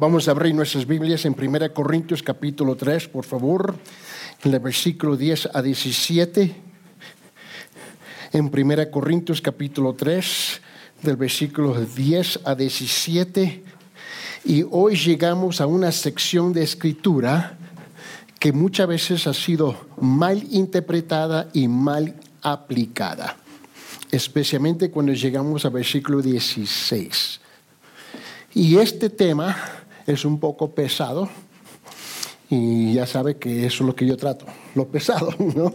Vamos a abrir nuestras Biblias en 1 Corintios capítulo 3, por favor, en el versículo 10 a 17. En 1 Corintios capítulo 3, del versículo 10 a 17. Y hoy llegamos a una sección de escritura que muchas veces ha sido mal interpretada y mal aplicada, especialmente cuando llegamos al versículo 16. Y este tema es un poco pesado y ya sabe que eso es lo que yo trato, lo pesado, ¿no?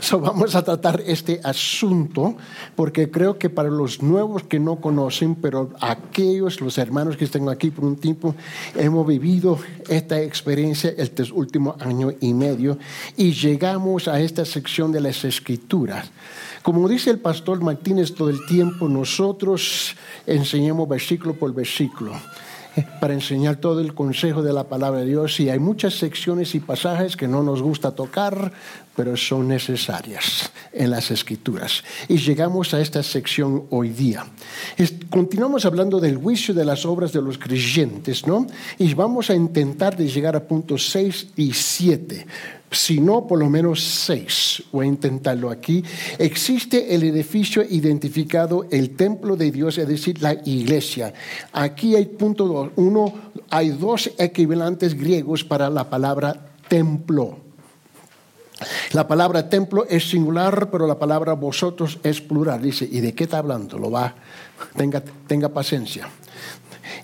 So vamos a tratar este asunto porque creo que para los nuevos que no conocen, pero aquellos, los hermanos que están aquí por un tiempo, hemos vivido esta experiencia este último año y medio y llegamos a esta sección de las escrituras. Como dice el pastor Martínez todo el tiempo, nosotros enseñamos versículo por versículo para enseñar todo el consejo de la palabra de Dios y hay muchas secciones y pasajes que no nos gusta tocar, pero son necesarias en las escrituras. Y llegamos a esta sección hoy día. continuamos hablando del juicio de las obras de los creyentes, ¿no? Y vamos a intentar de llegar a puntos 6 y 7 si no por lo menos seis, voy a intentarlo aquí, existe el edificio identificado, el templo de Dios, es decir, la iglesia. Aquí hay punto dos. Uno, hay dos equivalentes griegos para la palabra templo. La palabra templo es singular, pero la palabra vosotros es plural. Dice, ¿y de qué está hablando? Lo va, tenga, tenga paciencia.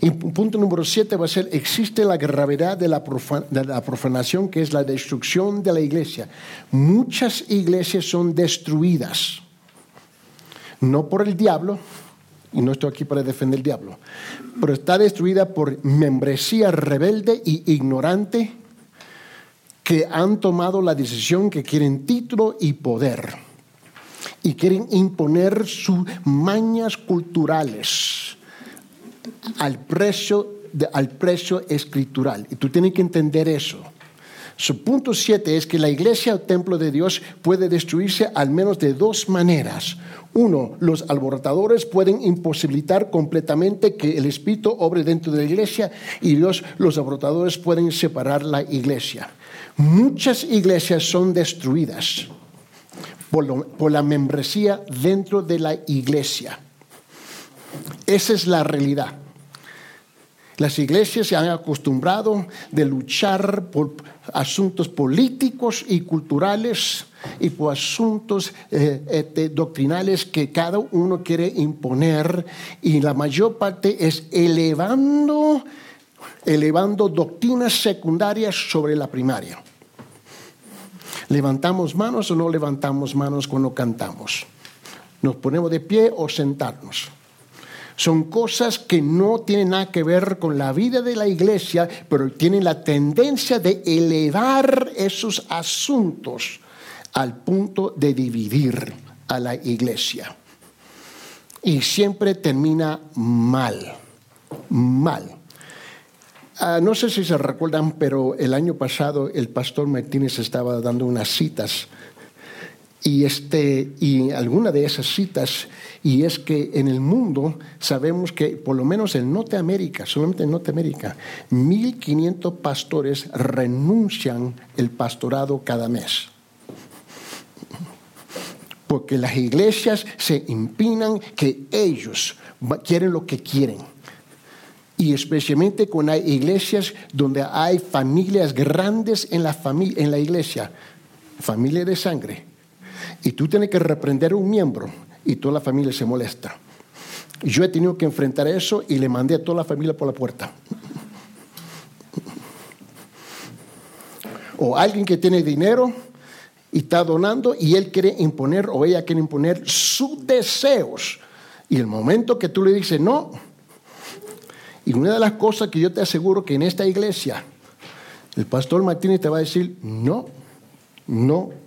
Y punto número siete va a ser, existe la gravedad de la, profanación, que es la destrucción de la iglesia. Muchas iglesias son destruidas, no por el diablo, y no estoy aquí para defender el diablo, pero está destruida por membresía rebelde y ignorante que han tomado la decisión que quieren título y poder y quieren imponer sus mañas culturales al precio, al precio escritural. Y tú tienes que entender eso. Su punto 7 es que la iglesia o templo de Dios puede destruirse al menos de dos maneras. Uno, los alborotadores pueden imposibilitar completamente que el Espíritu obre dentro de la iglesia y dos, los alborotadores pueden separar la iglesia. Muchas iglesias son destruidas por la membresía dentro de la iglesia. Esa es la realidad. Las iglesias se han acostumbrado de luchar por asuntos políticos y culturales y por asuntos eh, este, doctrinales que cada uno quiere imponer y la mayor parte es elevando, elevando doctrinas secundarias sobre la primaria. ¿Levantamos manos o no levantamos manos cuando cantamos? ¿Nos ponemos de pie o sentarnos? Son cosas que no tienen nada que ver con la vida de la iglesia, pero tienen la tendencia de elevar esos asuntos al punto de dividir a la iglesia. Y siempre termina mal, mal. Ah, no sé si se recuerdan, pero el año pasado el pastor Martínez estaba dando unas citas y, este, y alguna de esas citas, y es que en el mundo sabemos que por lo menos en Norteamérica, solamente en Norteamérica, 1.500 pastores renuncian el pastorado cada mes. Porque las iglesias se impinan que ellos quieren lo que quieren. Y especialmente cuando hay iglesias donde hay familias grandes en la, en la iglesia, familia de sangre, y tú tienes que reprender a un miembro y toda la familia se molesta. Yo he tenido que enfrentar eso y le mandé a toda la familia por la puerta. O alguien que tiene dinero y está donando y él quiere imponer o ella quiere imponer sus deseos. Y el momento que tú le dices no, y una de las cosas que yo te aseguro que en esta iglesia, el pastor Martínez te va a decir no, no,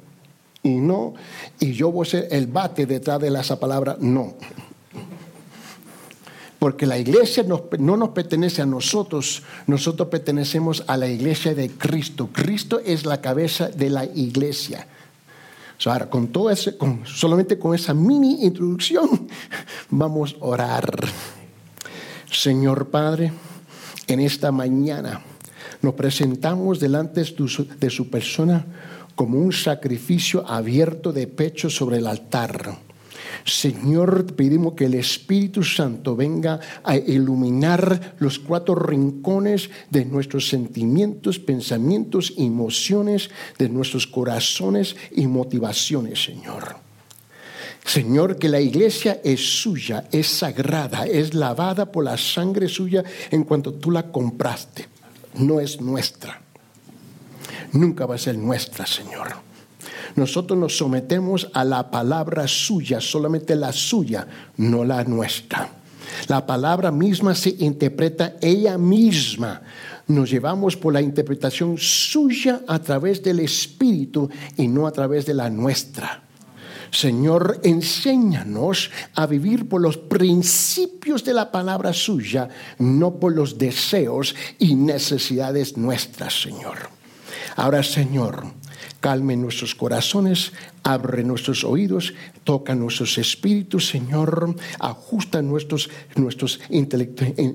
y no, y yo voy a ser el bate detrás de esa palabra no. Porque la iglesia no nos pertenece a nosotros, nosotros pertenecemos a la iglesia de Cristo. Cristo es la cabeza de la iglesia. ahora, con todo ese, solamente con esa mini introducción, vamos a orar. Señor Padre, en esta mañana nos presentamos delante de su persona como un sacrificio abierto de pecho sobre el altar. Señor, pedimos que el Espíritu Santo venga a iluminar los cuatro rincones de nuestros sentimientos, pensamientos, emociones, de nuestros corazones y motivaciones, Señor. Señor, que la iglesia es suya, es sagrada, es lavada por la sangre suya en cuanto tú la compraste. No es nuestra nunca va a ser nuestra, Señor. Nosotros nos sometemos a la palabra suya, solamente la suya, no la nuestra. La palabra misma se interpreta ella misma. Nos llevamos por la interpretación suya a través del Espíritu y no a través de la nuestra. Señor, enséñanos a vivir por los principios de la palabra suya, no por los deseos y necesidades nuestras, Señor. Ahora, Señor, calme nuestros corazones, abre nuestros oídos, toca nuestros espíritus, Señor, ajusta nuestros, nuestros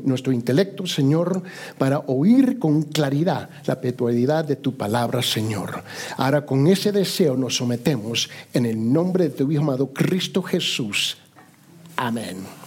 nuestro intelecto, Señor, para oír con claridad la peculiaridad de tu palabra, Señor. Ahora con ese deseo nos sometemos en el nombre de tu Hijo amado Cristo Jesús. Amén.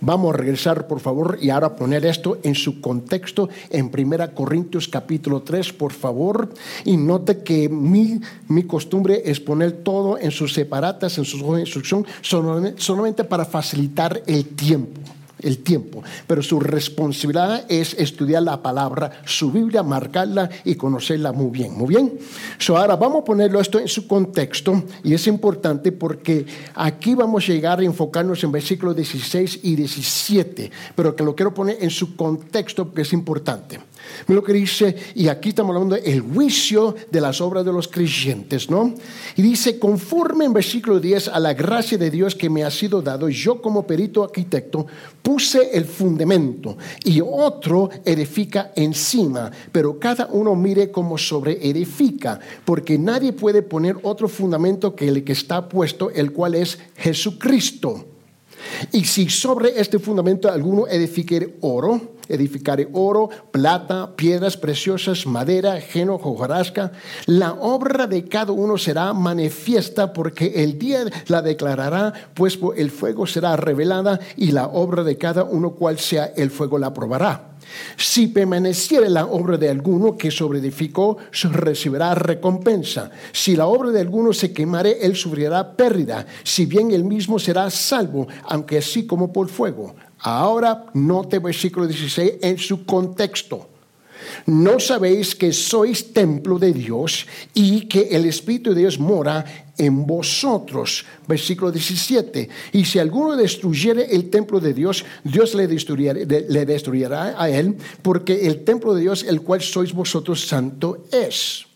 Vamos a regresar, por favor, y ahora poner esto en su contexto en 1 Corintios capítulo 3, por favor. Y note que mi, mi costumbre es poner todo en sus separatas, en sus instrucción, solamente para facilitar el tiempo el tiempo, pero su responsabilidad es estudiar la palabra, su Biblia, marcarla y conocerla muy bien. Muy bien. So ahora vamos a ponerlo esto en su contexto y es importante porque aquí vamos a llegar a enfocarnos en versículos 16 y 17, pero que lo quiero poner en su contexto porque es importante. Mira lo que dice, y aquí estamos hablando del juicio de las obras de los creyentes, ¿no? Y dice, conforme en versículo 10 a la gracia de Dios que me ha sido dado, yo como perito arquitecto puse el fundamento y otro edifica encima, pero cada uno mire cómo sobre edifica, porque nadie puede poner otro fundamento que el que está puesto, el cual es Jesucristo. Y si sobre este fundamento alguno edifique oro, edificaré oro, plata, piedras preciosas, madera, geno, hojarasca. La obra de cada uno será manifiesta porque el día la declarará, pues el fuego será revelada y la obra de cada uno cual sea el fuego la probará. Si permaneciere la obra de alguno que sobreedificó, recibirá recompensa. Si la obra de alguno se quemare, él sufrirá pérdida, si bien él mismo será salvo, aunque así como por fuego. Ahora note versículo 16 en su contexto. ¿No sabéis que sois templo de Dios y que el Espíritu de Dios mora en vosotros? Versículo 17. Y si alguno destruyere el templo de Dios, Dios le destruirá, le a él, porque el templo de Dios, el cual sois vosotros, santo es.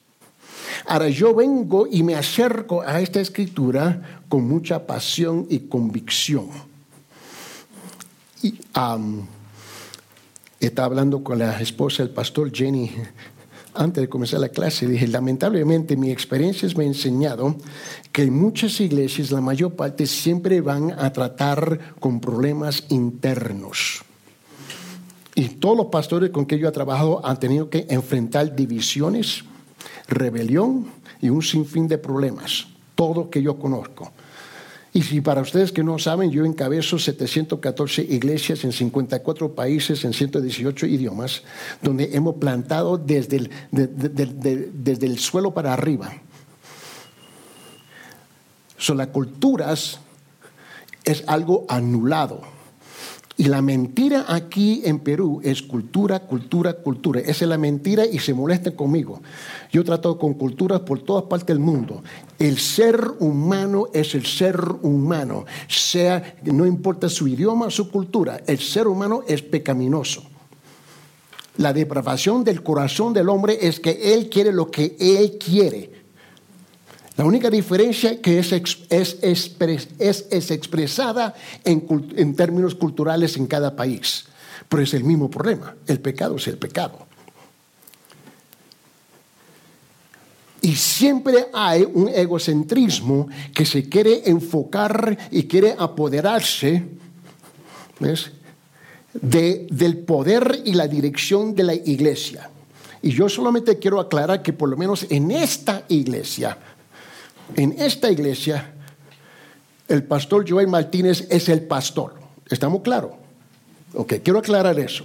Ahora yo vengo y me acerco a esta escritura con mucha pasión y convicción estaba hablando con la esposa del pastor Jenny antes de comenzar la clase. Dije, lamentablemente mi experiencia me ha enseñado que en muchas iglesias la mayor parte siempre van a tratar con problemas internos. Y todos los pastores con que yo he trabajado han tenido que enfrentar divisiones, rebelión y un sinfín de problemas. Todo que yo conozco. Y si para ustedes que no saben, yo encabezo 714 iglesias en 54 países, en 118 idiomas, donde hemos plantado desde el, desde el suelo para arriba. Son las culturas es algo anulado y la mentira aquí en Perú es cultura, cultura, cultura. Esa es la mentira y se molesta conmigo. Yo trato con culturas por todas partes del mundo. El ser humano es el ser humano. Sea, no importa su idioma, su cultura, el ser humano es pecaminoso. La depravación del corazón del hombre es que él quiere lo que él quiere la única diferencia que es, es, es, expresada en, en términos culturales en cada país. Pero es el mismo problema. El pecado es el pecado. Y siempre hay un egocentrismo que se quiere enfocar y quiere apoderarse. ¿ves? de, del poder y la dirección de la iglesia. Y yo solamente quiero aclarar que por lo menos en esta iglesia, en esta iglesia, el pastor Joel Martínez es el pastor. ¿Estamos claros? Ok, quiero aclarar eso.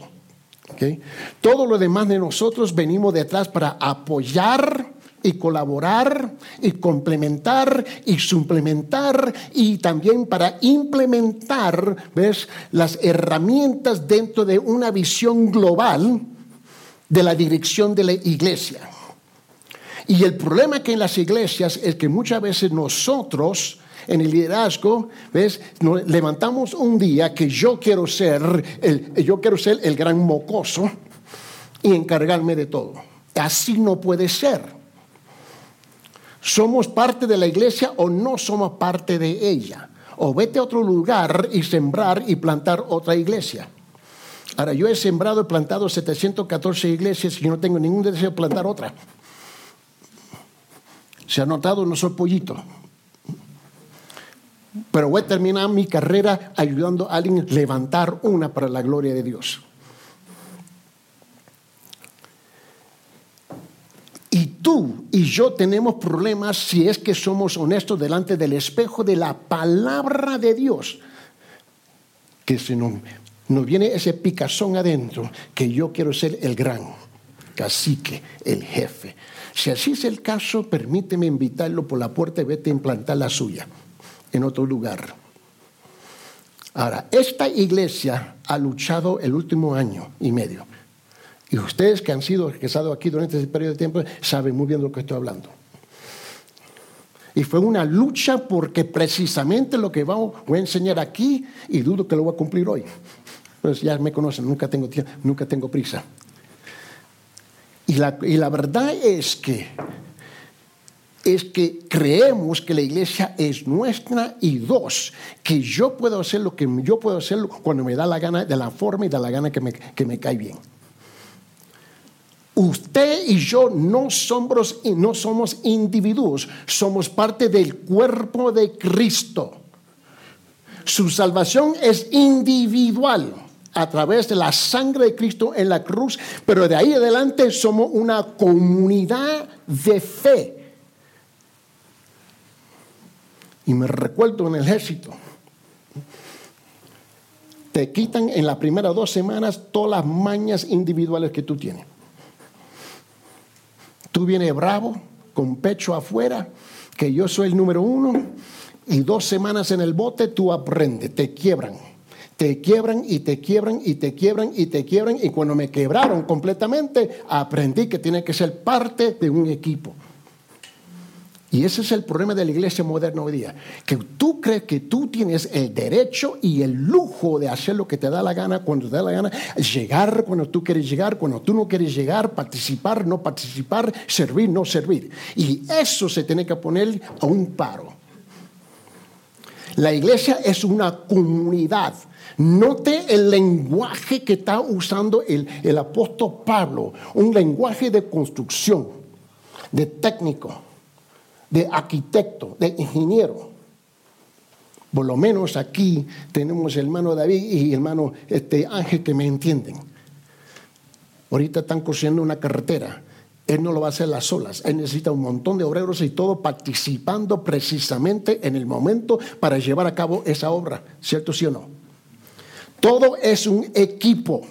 Okay. Todo lo demás de nosotros venimos detrás para apoyar y colaborar y complementar y suplementar y también para implementar, ¿ves? Las herramientas dentro de una visión global de la dirección de la iglesia. Y el problema que en las iglesias es que muchas veces nosotros en el liderazgo, ¿ves? Nos levantamos un día que yo quiero ser el, yo quiero ser el gran mocoso y encargarme de todo. Así no puede ser. ¿Somos parte de la iglesia o no somos parte de ella? O vete a otro lugar y sembrar y plantar otra iglesia. Ahora, yo he sembrado y plantado 714 iglesias y no tengo ningún deseo de plantar otra. Se ha notado, no soy pollito. Pero voy a terminar mi carrera ayudando a alguien a levantar una para la gloria de Dios. Y tú y yo tenemos problemas si es que somos honestos delante del espejo de la palabra de Dios. Que si no, nos viene ese picazón adentro, que yo quiero ser el gran cacique, el jefe. Si así es el caso, permíteme invitarlo por la puerta y vete a implantar la suya en otro lugar. Ahora, esta iglesia ha luchado el último año y medio y ustedes que han sido estado aquí durante ese periodo de tiempo saben muy bien de lo que estoy hablando. Y fue una lucha porque precisamente lo que voy a enseñar aquí, y dudo que lo voy a cumplir hoy. Pues ya me conocen, nunca tengo, nunca tengo prisa. Y la, verdad es que, es que creemos que la iglesia es nuestra y dos, que yo puedo hacer lo que yo puedo hacer cuando me da la gana, de la forma y de la gana que me, que me cae bien. Usted y yo no somos, no somos individuos, somos parte del cuerpo de Cristo. Su salvación es individual a través de la sangre de Cristo en la cruz, pero de ahí adelante somos una comunidad de fe. Y me recuerdo en el ejército, te quitan en las primeras dos semanas todas las mañas individuales que tú tienes. Tú vienes bravo, con pecho afuera, que yo soy el número uno, y dos semanas en el bote tú aprendes, te quiebran. Te quiebran y te quiebran y te quiebran y te quiebran. Y cuando me quebraron completamente, aprendí que tiene que ser parte de un equipo. Y ese es el problema de la iglesia moderna hoy día, que tú crees que tú tienes el derecho y el lujo de hacer lo que te da la gana cuando te da la gana, llegar cuando tú quieres llegar, cuando tú no quieres llegar, participar, no participar, servir, no servir. Y eso se tiene que poner a un paro. La iglesia es una comunidad. Note el lenguaje que está usando el, el apóstol Pablo, un lenguaje de construcción, de técnico de arquitecto, de ingeniero. Por lo menos aquí tenemos el hermano David y el hermano este, Ángel que me entienden. Ahorita están construyendo una carretera. Él no lo va a hacer las solas. Él necesita un montón de obreros y todo participando precisamente en el momento para llevar a cabo esa obra. ¿Cierto, sí o no? Todo es un equipo.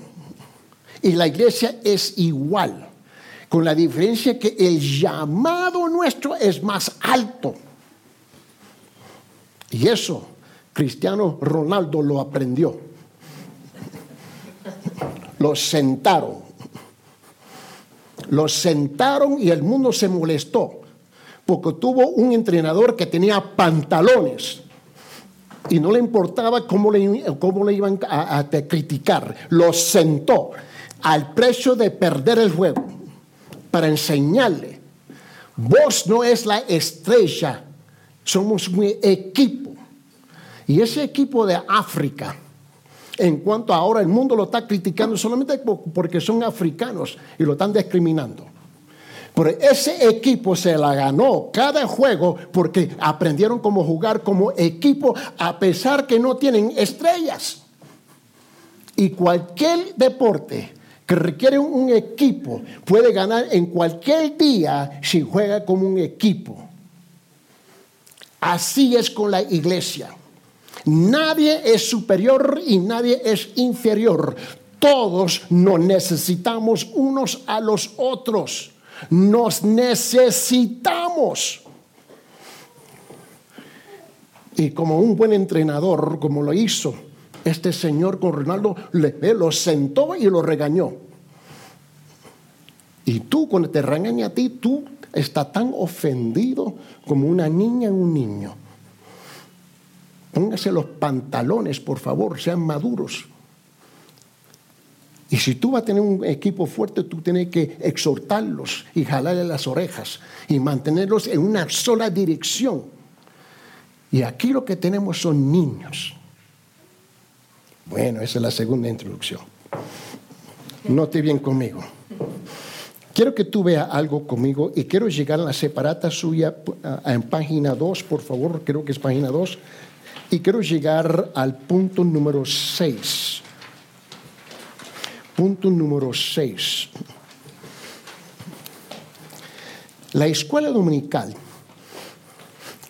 Y la iglesia es igual con la diferencia que el llamado nuestro es más alto. Y eso Cristiano Ronaldo lo aprendió. Lo sentaron. Lo sentaron y el mundo se molestó porque tuvo un entrenador que tenía pantalones y no le importaba cómo le, cómo le iban a, criticar. Lo sentó al precio de perder el juego para enseñarle. Vos no es la estrella, somos un equipo. Y ese equipo de África, en cuanto ahora el mundo lo está criticando solamente porque son africanos y lo están discriminando. Pero ese equipo se la ganó cada juego porque aprendieron cómo jugar como equipo a pesar que no tienen estrellas. Y cualquier deporte que requiere un equipo puede ganar en cualquier día si juega como un equipo. Así es con la iglesia. Nadie es superior y nadie es inferior. Todos nos necesitamos unos a los otros. Nos necesitamos. Y como un buen entrenador, como lo hizo este señor con Ronaldo, le, lo sentó y lo regañó. Y tú, cuando te regaña a ti, tú estás tan ofendido como una niña en un niño. Póngase los pantalones, por favor, sean maduros. Y si tú vas a tener un equipo fuerte, tú tienes que exhortarlos y jalarle las orejas y mantenerlos en una sola dirección. Y aquí lo que tenemos son niños. Bueno, esa es la segunda introducción. Note bien conmigo. Quiero que tú veas algo conmigo y quiero llegar a la separata suya en página 2, por favor, creo que es página 2, y quiero llegar al punto número 6. Punto número 6. La escuela dominical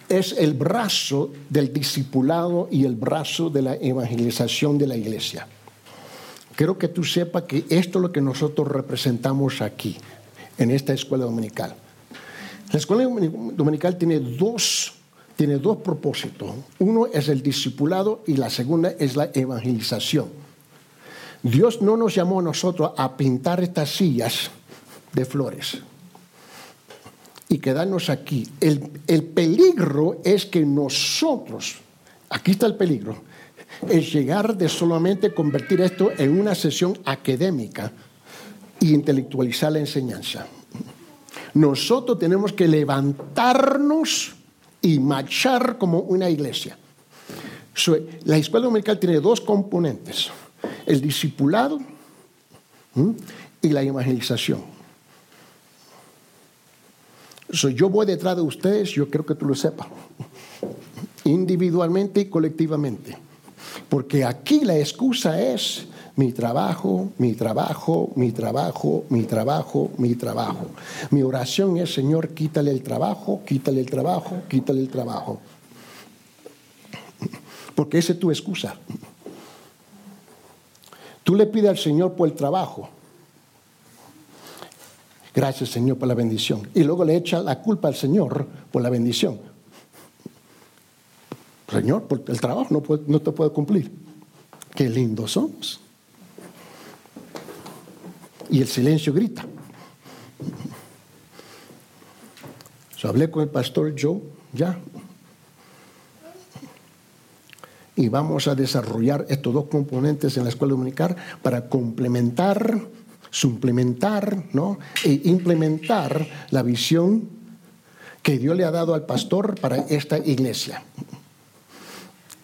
es el brazo del discipulado y el brazo de la evangelización de la iglesia. Quiero que tú sepas que esto es lo que nosotros representamos aquí, en esta escuela dominical. La escuela dominical tiene dos, tiene dos propósitos. Uno es el discipulado y la segunda es la evangelización. Dios no nos llamó a nosotros a pintar estas sillas de flores y quedarnos aquí. El, peligro es que nosotros, aquí está el peligro, es llegar de solamente convertir esto en una sesión académica e intelectualizar la enseñanza. Nosotros tenemos que levantarnos y marchar como una iglesia. la escuela dominical tiene dos componentes, el discipulado y la evangelización yo voy detrás de ustedes, yo creo que tú lo sepas, individualmente y colectivamente. Porque aquí la excusa es mi trabajo, mi trabajo, mi trabajo, mi trabajo, mi trabajo. Mi oración es, Señor, quítale el trabajo, quítale el trabajo, quítale el trabajo. Porque esa es tu excusa. Tú le pides al Señor por el trabajo Gracias Señor por la bendición. Y luego le echa la culpa al Señor por la bendición. Señor, porque el trabajo no, te puede cumplir. Qué lindos somos. Y el silencio grita. Hablé con el pastor Joe, ya. Y vamos a desarrollar estos dos componentes en la escuela dominical para complementar suplementar ¿no? e implementar la visión que Dios le ha dado al pastor para esta iglesia.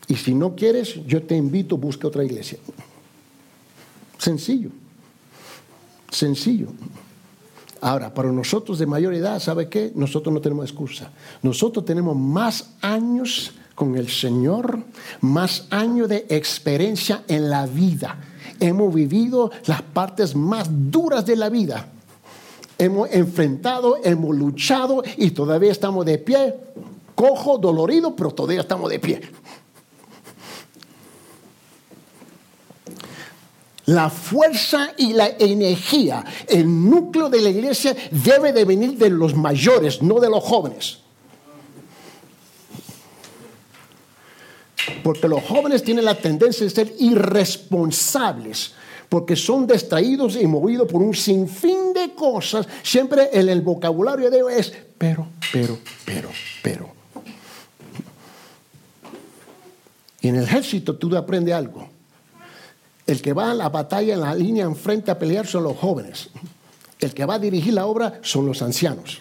Y si no quieres, yo te invito, busque otra iglesia. Sencillo. Sencillo. Ahora, para nosotros de mayor edad, ¿sabe qué? Nosotros no tenemos excusa. Nosotros tenemos más años con el Señor, más años de experiencia en la vida hemos vivido las partes más duras de la vida. Hemos enfrentado, hemos luchado y todavía estamos de pie, cojo, dolorido, pero todavía estamos de pie. La fuerza y la energía, el núcleo de la iglesia debe de venir de los mayores, no de los jóvenes. Porque los jóvenes tienen la tendencia de ser irresponsables, porque son distraídos y movidos por un sinfín de cosas. Siempre en el vocabulario de ellos es pero, pero, pero, pero. Y en el ejército tú aprendes algo. El que va a la batalla en la línea enfrente a pelear son los jóvenes. El que va a dirigir la obra son los ancianos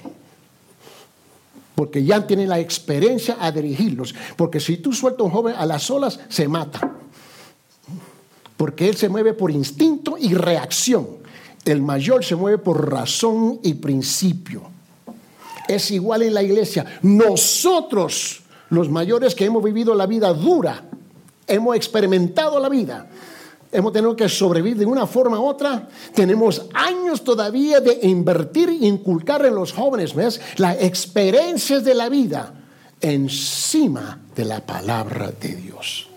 porque ya tienen la experiencia a dirigirlos. Porque si tú sueltas a un joven a las olas, se mata. Porque él se mueve por instinto y reacción. El mayor se mueve por razón y principio. Es igual en la iglesia. Nosotros, los mayores que hemos vivido la vida dura, hemos experimentado la vida, hemos tenido que sobrevivir de una forma u otra. Tenemos años todavía de invertir inculcar en los jóvenes, ¿ves? Las experiencias de la vida encima de la palabra de Dios.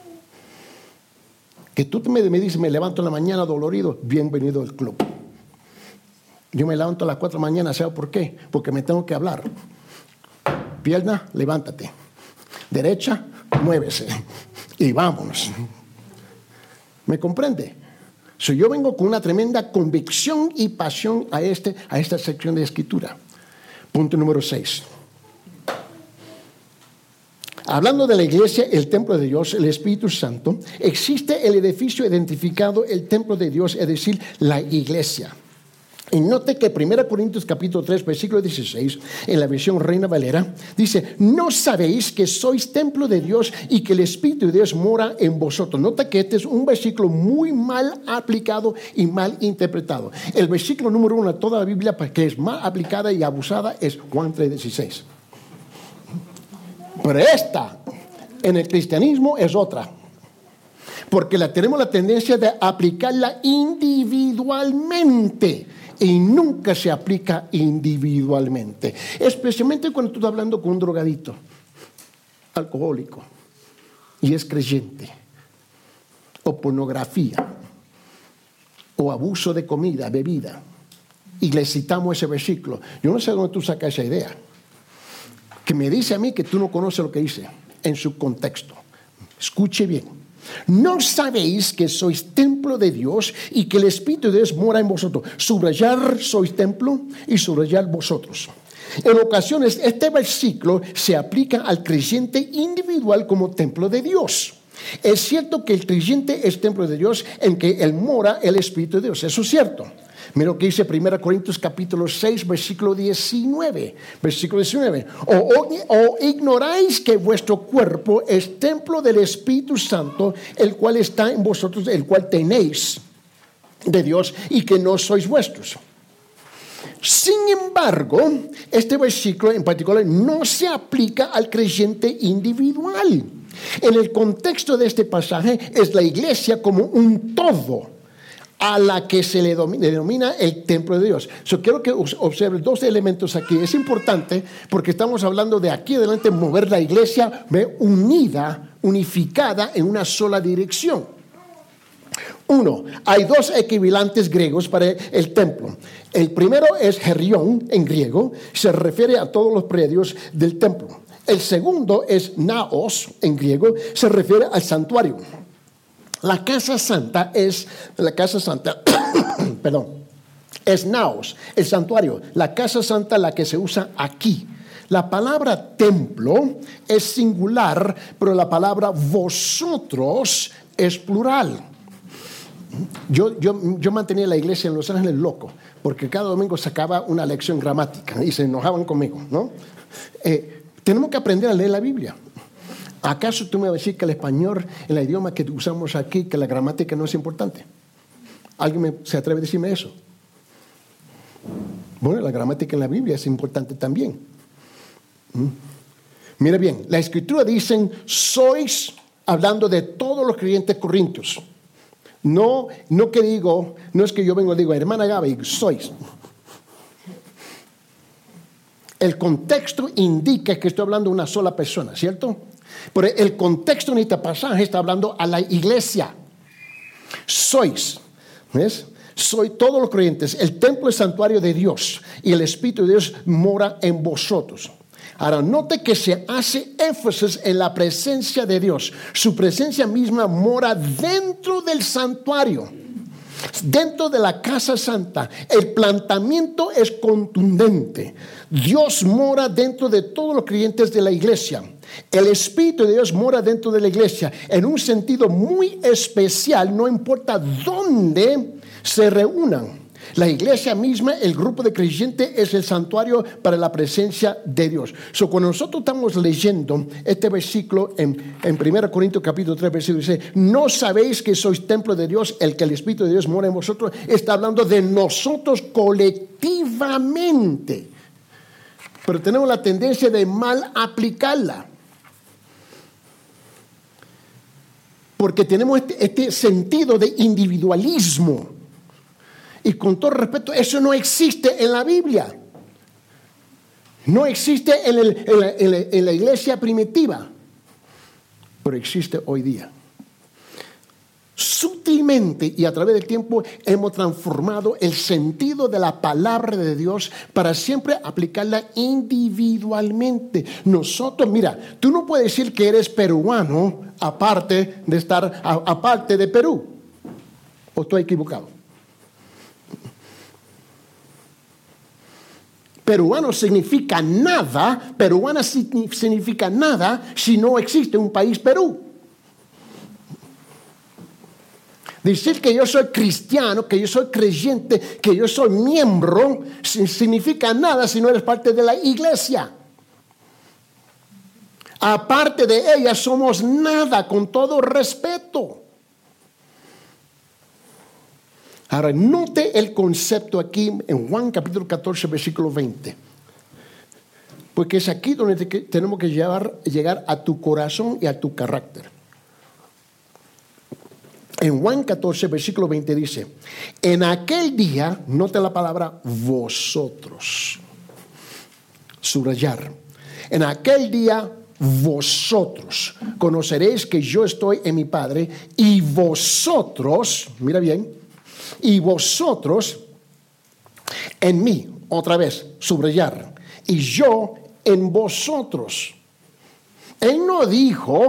Que tú me, me dices, me levanto en la mañana dolorido, bienvenido al club. Yo me levanto a las 4 de la mañana, ¿sabes por qué? Porque me tengo que hablar. Pierna, levántate. Derecha, muévese. Y vámonos. ¿Me comprende? So, yo vengo con una tremenda convicción y pasión a, este, a esta sección de escritura. Punto número 6. Hablando de la iglesia, el templo de Dios, el Espíritu Santo, existe el edificio identificado, el templo de Dios, es decir, la iglesia. Y note que 1 Corintios capítulo 3, versículo 16, en la versión Reina Valera, dice, no sabéis que sois templo de Dios y que el Espíritu de Dios mora en vosotros. Nota que este es un versículo muy mal aplicado y mal interpretado. El versículo número uno de toda la Biblia que es mal aplicada y abusada es Juan 3, 16. Pero esta, en el cristianismo, es otra. Porque la, tenemos la tendencia de aplicarla individualmente y nunca se aplica individualmente. Especialmente cuando tú estás hablando con un drogadito, alcohólico, y es creyente, o pornografía, o abuso de comida, bebida. Y le citamos ese versículo. Yo no sé dónde tú sacas esa idea que me dice a mí que tú no conoces lo que dice en su contexto. Escuche bien. ¿No sabéis que sois templo de Dios y que el Espíritu de Dios mora en vosotros? Subrayar sois templo y subrayar vosotros. En ocasiones este versículo se aplica al creyente individual como templo de Dios. Es cierto que el creyente es templo de Dios en que él mora el Espíritu de Dios, eso es cierto. Mira lo que dice 1 Corintios capítulo 6, versículo 19. Versículo 19. O, ignoráis que vuestro cuerpo es templo del Espíritu Santo, el cual está en vosotros, el cual tenéis de Dios y que no sois vuestros. Sin embargo, este versículo en particular no se aplica al creyente individual. En el contexto de este pasaje es la iglesia como un todo a la que se le denomina el templo de Dios. Yo quiero que observen dos elementos aquí. Es importante porque estamos hablando de aquí adelante mover la iglesia unida, unificada en una sola dirección. Uno, hay dos equivalentes griegos para el templo. El primero es Gerión en griego, se refiere a todos los predios del templo. El segundo es Naos en griego, se refiere al santuario. La casa santa es, la casa santa, perdón, es naos, el santuario, la casa santa la que se usa aquí. La palabra templo es singular, pero la palabra vosotros es plural. Yo, yo, yo, mantenía la iglesia en Los Ángeles loco, porque cada domingo sacaba una lección gramática y se enojaban conmigo, ¿no? Eh, tenemos que aprender a leer la Biblia. ¿Acaso tú me vas a decir que el español, el idioma que usamos aquí, que la gramática no es importante? ¿Alguien se atreve a decirme eso? Bueno, la gramática en la Biblia es importante también. ¿Mm? Mira bien, la escritura dice, sois, hablando de todos los creyentes corintios. No, no que digo, no es que yo vengo y digo, hermana Gaby, sois. El contexto indica que estoy hablando de una sola persona, ¿cierto? Pero el contexto en este pasaje está hablando a la iglesia. Sois, ¿ves? Soy todos los creyentes. El templo es santuario de Dios y el Espíritu de Dios mora en vosotros. Ahora, note que se hace énfasis en la presencia de Dios. Su presencia misma mora dentro del santuario, dentro de la casa santa. El planteamiento es contundente. Dios mora dentro de todos los creyentes de la iglesia. El Espíritu de Dios mora dentro de la iglesia en un sentido muy especial, no importa dónde se reúnan. La iglesia misma, el grupo de creyentes, es el santuario para la presencia de Dios. So, cuando nosotros estamos leyendo este versículo en, en 1 Corintios capítulo 3, versículo dice, no sabéis que sois templo de Dios, el que el Espíritu de Dios mora en vosotros, está hablando de nosotros colectivamente. Pero tenemos la tendencia de mal aplicarla. Porque tenemos este, este sentido de individualismo. Y con todo respeto, eso no existe en la Biblia. No existe en, la, iglesia primitiva, pero existe hoy día. Sutilmente y a través del tiempo hemos transformado el sentido de la palabra de Dios para siempre aplicarla individualmente. Nosotros, mira, tú no puedes decir que eres peruano aparte de estar, aparte de Perú. ¿O estoy equivocado? Peruano significa nada, peruana significa nada si no existe un país Perú. Decir que yo soy cristiano, que yo soy creyente, que yo soy miembro, significa nada si no eres parte de la iglesia. Aparte de ella somos nada, con todo respeto. Ahora, note el concepto aquí en Juan capítulo 14, versículo 20. Porque es aquí donde tenemos que llevar, llegar a tu corazón y a tu carácter. En Juan 14, versículo 20 dice, en aquel día, note la palabra vosotros, subrayar, en aquel día vosotros conoceréis que yo estoy en mi Padre y vosotros, mira bien, y vosotros en mí, otra vez, subrayar, y yo en vosotros. Él no dijo,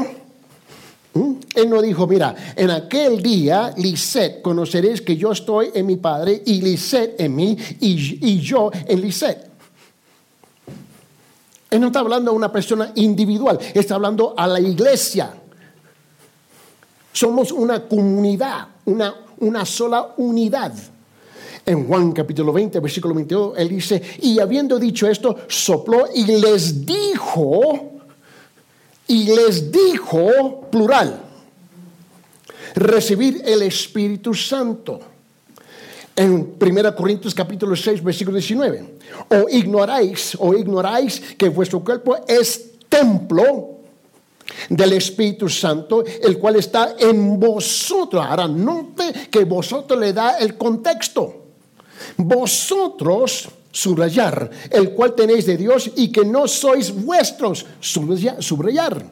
él no dijo, mira, en aquel día, Lisset, conoceréis que yo estoy en mi Padre y Lisset en mí y, y yo en Lisset. Él no está hablando a una persona individual, está hablando a la iglesia. Somos una comunidad, una una sola unidad. En Juan capítulo 20, versículo 22, él dice, y habiendo dicho esto, sopló y les dijo, y les dijo, plural, recibir el Espíritu Santo. En 1 Corintios capítulo 6, versículo 19, o ignoráis, o ignoráis que vuestro cuerpo es templo del Espíritu Santo, el cual está en vosotros. Ahora, note que vosotros le da el contexto. Vosotros, subrayar, el cual tenéis de Dios y que no sois vuestros, subrayar.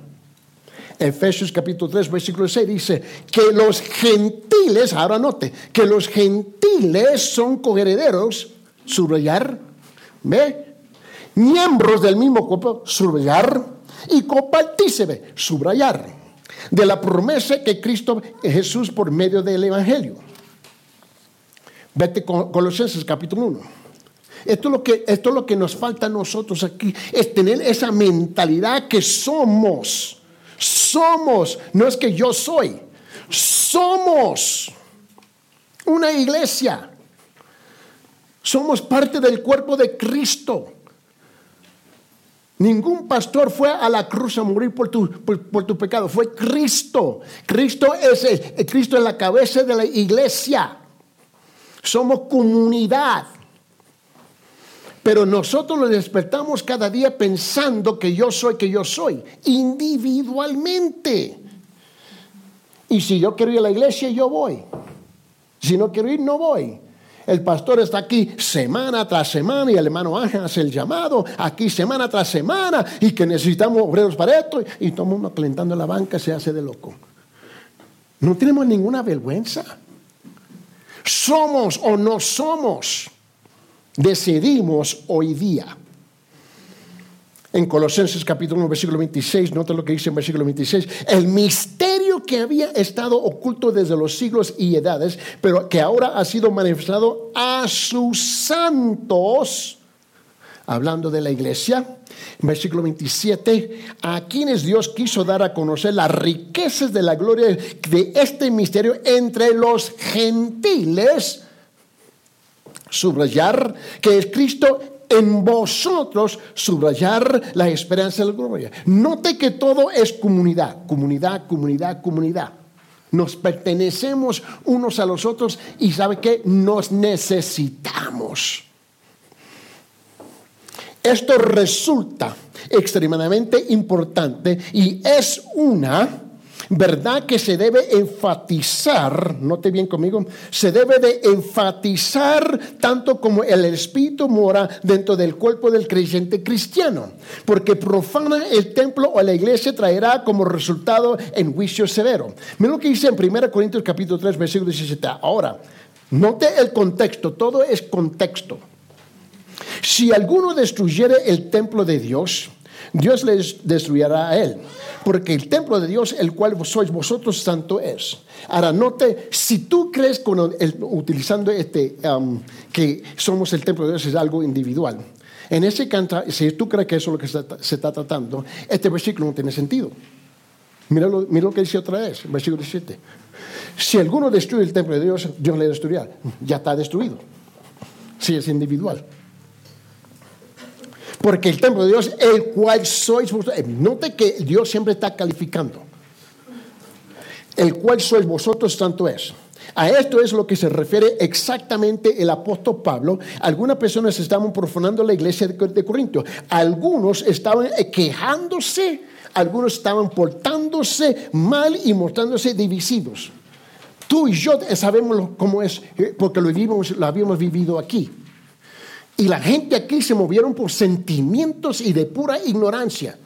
Efesios capítulo 3, versículo 6 dice que los gentiles, ahora note, que los gentiles son coherederos, subrayar, ¿ve? Miembros del mismo cuerpo, subrayar y compartíseme, subrayar, de la promesa que Cristo Jesús por medio del Evangelio. Vete con Colosenses capítulo 1. Esto es, lo que, esto es lo que nos falta a nosotros aquí, es tener esa mentalidad que somos. Somos, no es que yo soy, somos una iglesia. Somos parte del cuerpo de Cristo. Ningún pastor fue a la cruz a morir por tu, por, pecado, fue Cristo. Cristo es, el, Cristo es la cabeza de la iglesia. Somos comunidad. Pero nosotros nos despertamos cada día pensando que yo soy, que yo soy, individualmente. Y si yo quiero ir a la iglesia, yo voy. Si no quiero ir, no voy. El pastor está aquí semana tras semana y el hermano Ángel hace el llamado aquí semana tras semana y que necesitamos obreros para esto y todo el mundo calentando la banca se hace de loco. No tenemos ninguna vergüenza. Somos o no somos. Decidimos hoy día. En Colosenses capítulo 1, versículo 26, nota lo que dice en versículo 26, el misterio que había estado oculto desde los siglos y edades, pero que ahora ha sido manifestado a sus santos, hablando de la iglesia, versículo 27, a quienes Dios quiso dar a conocer las riquezas de la gloria de este misterio entre los gentiles, subrayar que es Cristo en vosotros subrayar la esperanza de la gloria. Note que todo es comunidad, comunidad, comunidad, comunidad. Nos pertenecemos unos a los otros y sabe que nos necesitamos. Esto resulta extremadamente importante y es una verdad que se debe enfatizar, note bien conmigo, se debe de enfatizar tanto como el Espíritu mora dentro del cuerpo del creyente cristiano, porque profana el templo o la iglesia traerá como resultado en juicio severo. Mira lo que dice en 1 Corintios capítulo 3, versículo 17. Ahora, note el contexto, todo es contexto. Si alguno destruyere el templo de Dios, Dios les destruirá a él porque el templo de Dios, el cual sois vosotros, santo es. Ahora, note, si tú crees, con utilizando este, um, que somos el templo de Dios, es algo individual. En ese canta, si tú crees que eso es lo que se está, tratando, este versículo no tiene sentido. Mira lo, mira lo que dice otra vez, versículo 17. Si alguno destruye el templo de Dios, Dios le destruirá. Ya está destruido. Si es individual. Porque el templo de Dios, el cual sois vosotros, eh, note que Dios siempre está calificando. El cual sois vosotros, tanto es. A esto es lo que se refiere exactamente el apóstol Pablo. Algunas personas estaban profanando la iglesia de Corinto. Algunos estaban quejándose, algunos estaban portándose mal y mostrándose divisivos. Tú y yo sabemos cómo es, eh, porque lo, vivimos, lo habíamos vivido aquí. Y la gente aquí se movieron por sentimientos y de pura ignorancia.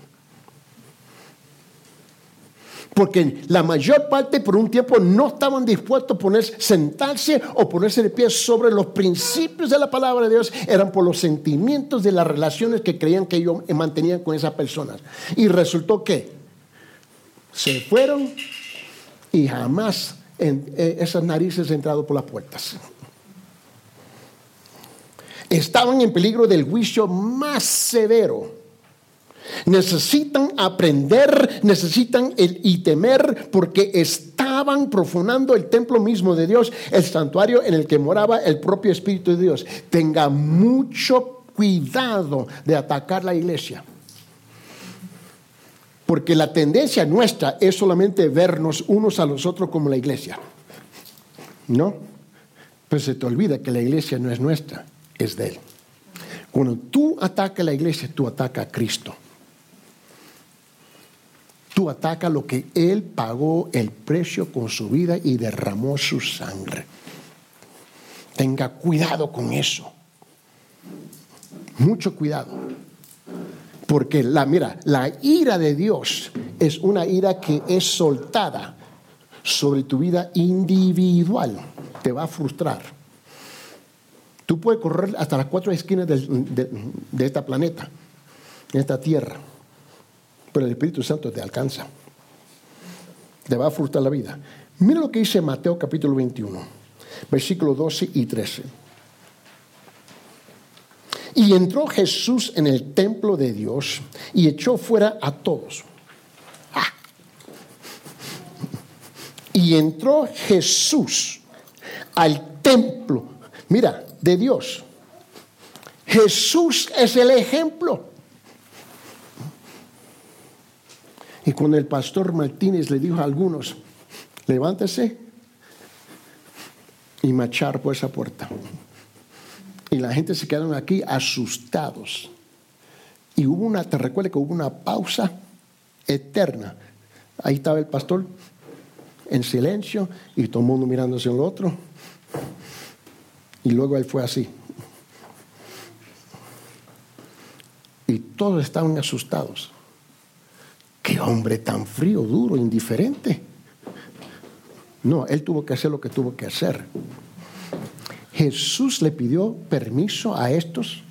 Porque la mayor parte por un tiempo no estaban dispuestos a ponerse, sentarse o ponerse de pie sobre los principios de la palabra de Dios. Eran por los sentimientos de las relaciones que creían que ellos mantenían con esas personas. Y resultó que se fueron y jamás eh, esas narices entrado por las puertas estaban en peligro del juicio más severo. Necesitan aprender, necesitan el, y temer porque estaban profanando el templo mismo de Dios, el santuario en el que moraba el propio Espíritu de Dios. Tenga mucho cuidado de atacar la iglesia. Porque la tendencia nuestra es solamente vernos unos a los otros como la iglesia. ¿No? Pues se te olvida que la iglesia no es nuestra es de Él. Cuando tú atacas a la iglesia, tú atacas a Cristo. Tú atacas lo que Él pagó el precio con su vida y derramó su sangre. Tenga cuidado con eso. Mucho cuidado. Porque la, mira, la ira de Dios es una ira que es soltada sobre tu vida individual. Te va a frustrar Tú puedes correr hasta las cuatro esquinas de, esta planeta, de esta tierra, pero el Espíritu Santo te alcanza. Te va a frustrar la vida. Mira lo que dice Mateo capítulo 21, versículos 12 y 13. Y entró Jesús en el templo de Dios y echó fuera a todos. Ah. Y entró Jesús al templo. Mira, de Dios. Jesús es el ejemplo. Y cuando el pastor Martínez le dijo a algunos, levántese y marchar por esa puerta. Y la gente se quedaron aquí asustados. Y hubo una, te recuerdo que hubo una pausa eterna. Ahí estaba el pastor en silencio y todo el mundo mirándose al otro. Y luego él fue así. Y todos estaban asustados. Qué hombre tan frío, duro, indiferente. No, él tuvo que hacer lo que tuvo que hacer. Jesús le pidió permiso a estos.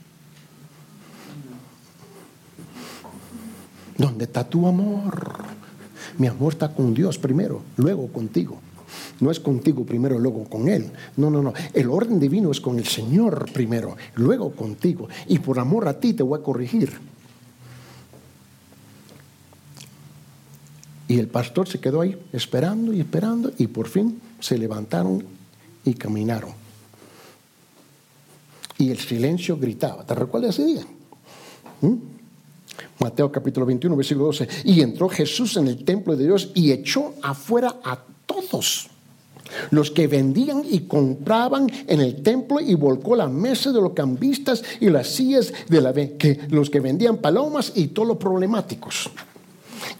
¿Dónde está tu amor? Mi amor está con Dios primero, luego contigo. No es contigo primero, luego con Él. No, no, no. El orden divino es con el Señor primero, luego contigo. Y por amor a ti te voy a corregir. Y el pastor se quedó ahí esperando y esperando y por fin se levantaron y caminaron. Y el silencio gritaba. ¿Te recuerdas ese día? ¿Mm? Mateo capítulo 21, versículo 12. Y entró Jesús en el templo de Dios y echó afuera a todos los que vendían y compraban en el templo y volcó la mesa de los cambistas y las sillas de la que los que vendían palomas y todos los problemáticos.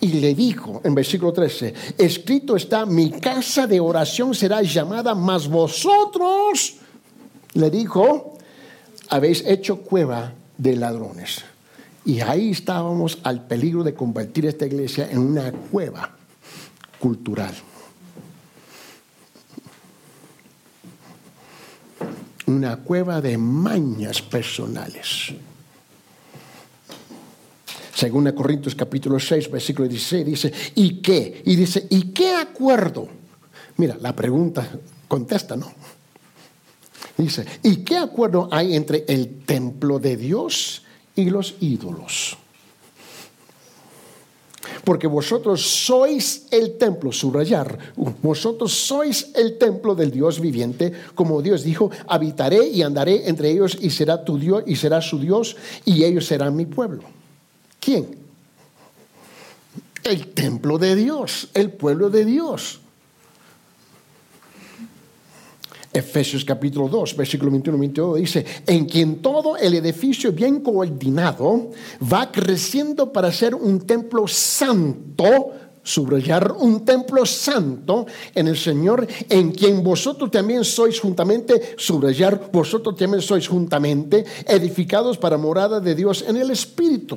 Y le dijo en versículo 13, escrito está, mi casa de oración será llamada, mas vosotros, le dijo, habéis hecho cueva de ladrones. Y ahí estábamos al peligro de convertir esta iglesia en una cueva cultural. Una cueva de mañas personales. Según Corintios capítulo 6, versículo 16, dice, ¿y qué? Y dice, ¿y qué acuerdo? Mira, la pregunta contesta, ¿no? Dice, ¿y qué acuerdo hay entre el templo de Dios y los ídolos? Porque vosotros sois el templo, subrayar, vosotros sois el templo del Dios viviente, como Dios dijo, habitaré y andaré entre ellos y será tu Dios y será su Dios y ellos serán mi pueblo. ¿Quién? El templo de Dios, el pueblo de Dios. Efesios capítulo 2, versículo 21 22 dice, en quien todo el edificio bien coordinado va creciendo para ser un templo santo, subrayar un templo santo en el Señor, en quien vosotros también sois juntamente, subrayar, vosotros también sois juntamente edificados para morada de Dios en el Espíritu.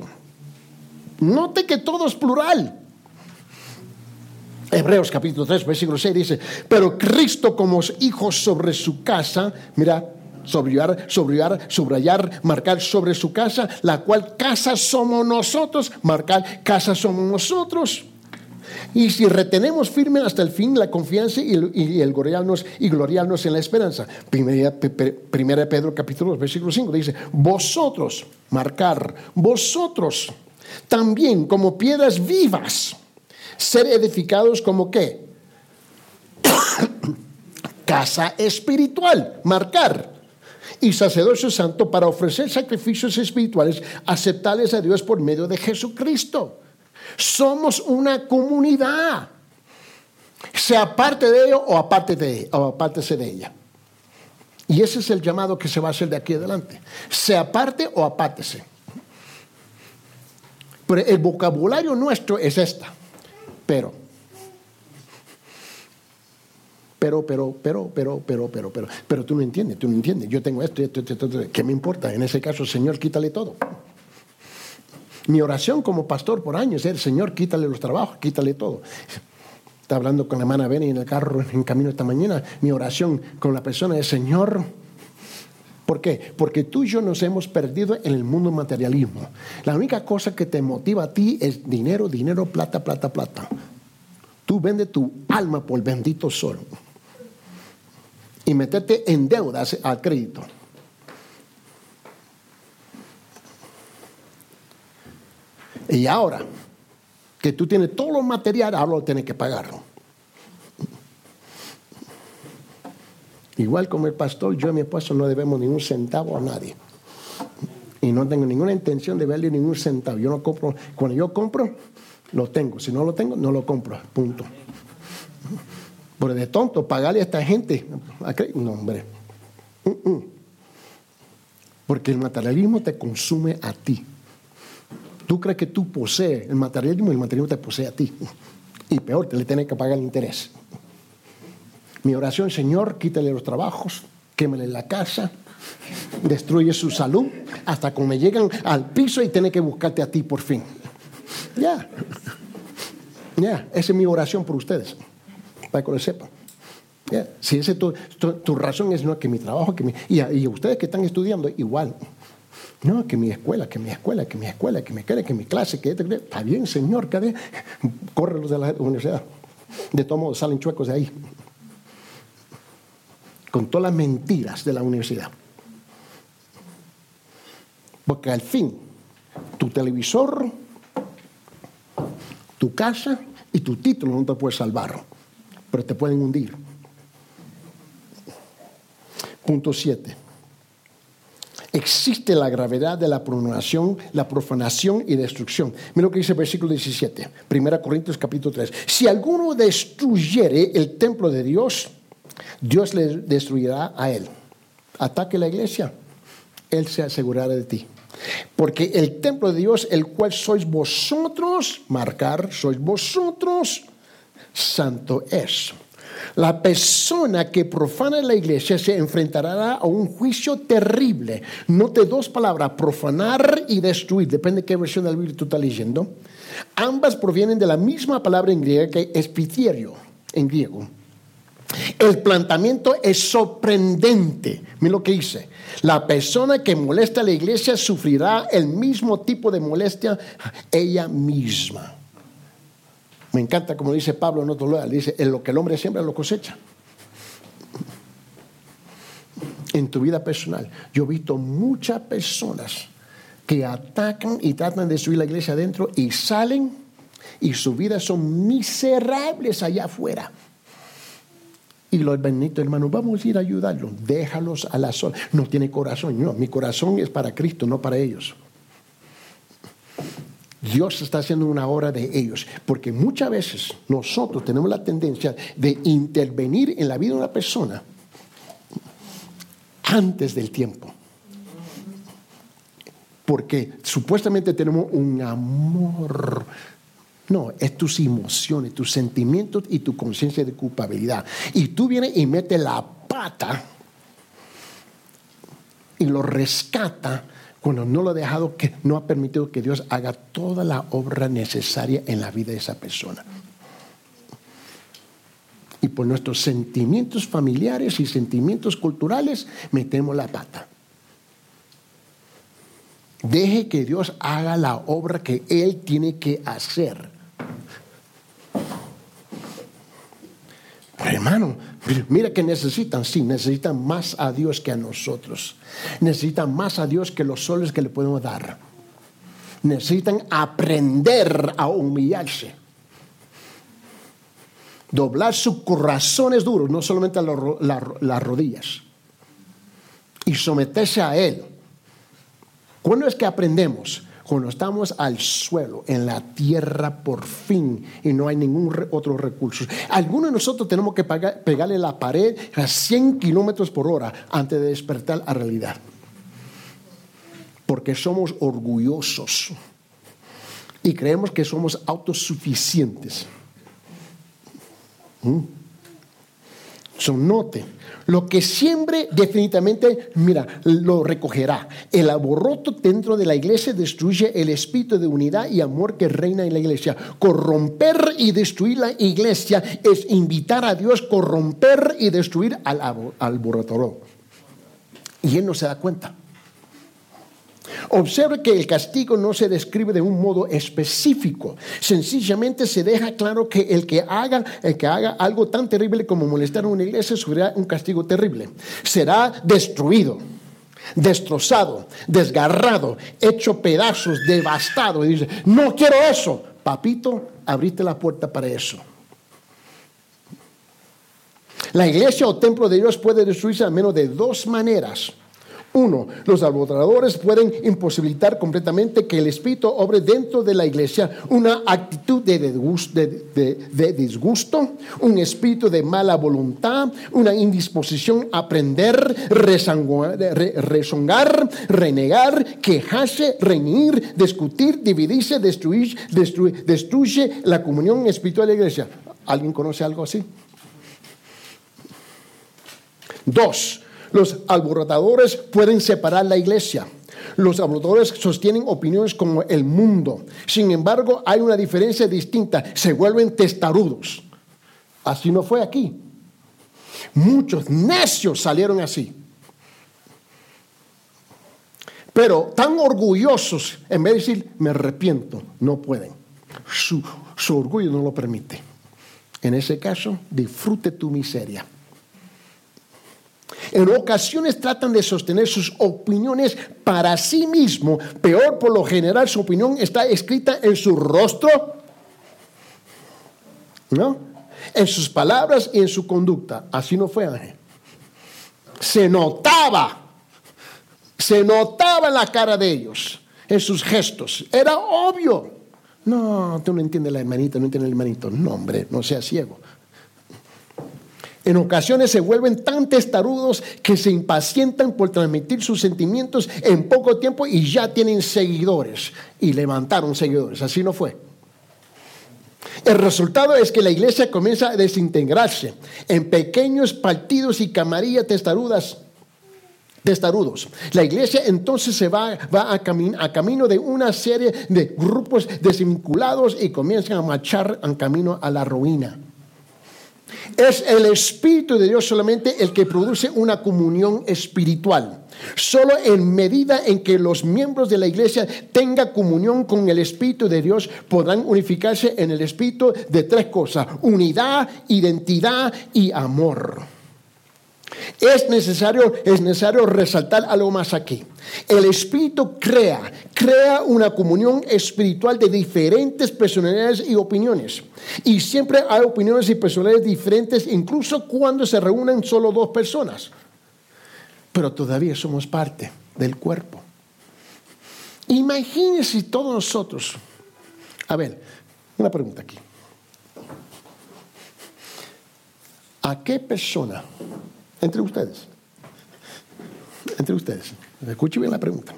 Note que todo es plural. Hebreos capítulo 3, versículo 6 dice, pero Cristo como hijo sobre su casa, mira, subrayar, subrayar, subrayar, marcar sobre su casa, la cual casa somos nosotros, marcar casa somos nosotros. Y si retenemos firme hasta el fin la confianza y, el, gloriarnos, y gloriarnos en la esperanza. Primera, primera Pedro capítulo 2, versículo 5 dice, vosotros, marcar, vosotros también como piedras vivas, ser edificados como qué? Casa espiritual, marcar. Y sacerdocio santo para ofrecer sacrificios espirituales aceptables a Dios por medio de Jesucristo. Somos una comunidad. Sea parte de ello o aparte de, o apártese de ella. Y ese es el llamado que se va a hacer de aquí adelante. Sea parte o apártese. Pero el vocabulario nuestro es esta. Pero. Pero, pero, pero, pero, pero, pero, pero, pero tú no entiendes, tú no entiendes. Yo tengo esto, esto, esto, esto, ¿qué me importa? En ese caso, Señor, quítale todo. Mi oración como pastor por años es, Señor, quítale los trabajos, quítale todo. Está hablando con la hermana Benny en el carro en camino esta mañana. Mi oración con la persona es, Señor, ¿Por qué? Porque tú y yo nos hemos perdido en el mundo materialismo. La única cosa que te motiva a ti es dinero, dinero, plata, plata, plata. Tú vendes tu alma por bendito sol y meterte en deudas al crédito. Y ahora que tú tienes todo lo material, ahora lo tienes que pagarlo. Igual como el pastor, yo y mi esposo no debemos ningún centavo a nadie. Y no tengo ninguna intención de verle ningún centavo. Yo no compro, cuando yo compro, lo tengo. Si no lo tengo, no lo compro. Punto. Pero de tonto, pagarle a esta gente. No, hombre. Porque el materialismo te consume a ti. Tú crees que tú posees el materialismo y el materialismo te posee a ti. Y peor, te le tienes que pagar el interés. Mi oración, Señor, quítale los trabajos, quémele la casa, destruye su salud, hasta cuando me llegan al piso y tiene que buscarte a ti por fin. Ya, ya, esa es mi oración por ustedes, para que lo sepan. Si ese tu, tu, razón es no que mi trabajo, que mi, y, ustedes que están estudiando, igual. No, que mi escuela, que mi escuela, que mi escuela, que mi escuela, que mi clase, que está bien, Señor, que corre los de la universidad. De todos modos, salen chuecos de ahí con todas las mentiras de la universidad. Porque al fin, tu televisor, tu casa y tu título no te pueden salvar, pero te pueden hundir. Punto 7. Existe la gravedad de la profanación, la profanación y destrucción. Mira lo que dice el versículo 17, 1 Corintios capítulo 3. Si alguno destruyere el templo de Dios, Dios le destruirá a él. Ataque la iglesia, él se asegurará de ti. Porque el templo de Dios, el cual sois vosotros, marcar, sois vosotros, santo es. La persona que profana la iglesia se enfrentará a un juicio terrible. Note dos palabras, profanar y destruir, depende de qué versión del Biblia tú estás leyendo. Ambas provienen de la misma palabra en griego que es en griego. El planteamiento es sorprendente. Mira lo que dice. La persona que molesta a la iglesia sufrirá el mismo tipo de molestia ella misma. Me encanta como dice Pablo en otro lugar. Dice, en lo que el hombre siembra lo cosecha. En tu vida personal, yo he visto muchas personas que atacan y tratan de destruir la iglesia adentro y salen y sus vidas son miserables allá afuera. Y los benditos hermanos, vamos a ir a ayudarlos, déjalos a la sola. No tiene corazón, no, mi corazón es para Cristo, no para ellos. Dios está haciendo una obra de ellos, porque muchas veces nosotros tenemos la tendencia de intervenir en la vida de una persona antes del tiempo. Porque supuestamente tenemos un amor no, es tus emociones, tus sentimientos y tu conciencia de culpabilidad. Y tú vienes y metes la pata y lo rescata cuando no lo ha dejado, que no ha permitido que Dios haga toda la obra necesaria en la vida de esa persona. Y por nuestros sentimientos familiares y sentimientos culturales metemos la pata. Deje que Dios haga la obra que Él tiene que hacer. Hermano, mira que necesitan, sí, necesitan más a Dios que a nosotros. Necesitan más a Dios que los soles que le podemos dar. Necesitan aprender a humillarse. Doblar sus corazones duros, no solamente las rodillas. Y someterse a Él. ¿Cuándo es que aprendemos? Cuando estamos al suelo, en la tierra por fin, y no hay ningún otro recurso. Algunos de nosotros tenemos que pegarle la pared a 100 kilómetros por hora antes de despertar a realidad. Porque somos orgullosos y creemos que somos autosuficientes. ¿Mm? Son note lo que siempre definitivamente, mira, lo recogerá. El aborroto dentro de la iglesia destruye el espíritu de unidad y amor que reina en la iglesia. Corromper y destruir la iglesia es invitar a Dios corromper y destruir al aborroto. Y él no se da cuenta. Observe que el castigo no se describe de un modo específico. Sencillamente se deja claro que el que haga, el que haga algo tan terrible como molestar a una iglesia sufrirá un castigo terrible. Será destruido, destrozado, desgarrado, hecho pedazos, devastado. Y dice, no quiero eso. Papito, abriste la puerta para eso. La iglesia o templo de Dios puede destruirse al menos de dos maneras uno, los alborotadores pueden imposibilitar completamente que el Espíritu obre dentro de la iglesia una actitud de disgusto, un espíritu de mala voluntad, una indisposición a aprender, rezongar, renegar, quejarse, reñir, discutir, dividirse, destruir, destruir, destruye la comunión espiritual de la iglesia. ¿Alguien conoce algo así? Dos, los alborotadores pueden separar la iglesia. Los alborotadores sostienen opiniones como el mundo. Sin embargo, hay una diferencia distinta. Se vuelven testarudos. Así no fue aquí. Muchos necios salieron así. Pero tan orgullosos, en vez de decir, me arrepiento, no pueden. Su, su orgullo no lo permite. En ese caso, disfrute tu miseria. En ocasiones tratan de sostener sus opiniones para sí mismo. Peor, por lo general, su opinión está escrita en su rostro, ¿no? En sus palabras y en su conducta. Así no fue Ángel. Se notaba, se notaba en la cara de ellos, en sus gestos. Era obvio. No, tú no entiendes la hermanita, no entiendes el hermanito. No, hombre, no seas ciego. En ocasiones se vuelven tan testarudos que se impacientan por transmitir sus sentimientos en poco tiempo y ya tienen seguidores y levantaron seguidores. Así no fue. El resultado es que la iglesia comienza a desintegrarse en pequeños partidos y camarillas testarudas. Testarudos. La iglesia entonces se va, va a, a camino de una serie de grupos desvinculados y comienzan a marchar en camino a la ruina. Es el Espíritu de Dios solamente el que produce una comunión espiritual. Solo en medida en que los miembros de la iglesia tengan comunión con el Espíritu de Dios podrán unificarse en el Espíritu de tres cosas, unidad, identidad y amor. Es necesario, es necesario resaltar algo más aquí. El Espíritu crea, crea una comunión espiritual de diferentes personalidades y opiniones. Y siempre hay opiniones y personalidades diferentes, incluso cuando se reúnen solo dos personas. Pero todavía somos parte del cuerpo. Imagínense todos nosotros. A ver, una pregunta aquí. ¿A qué persona entre ustedes. Entre ustedes. Escuche bien la pregunta.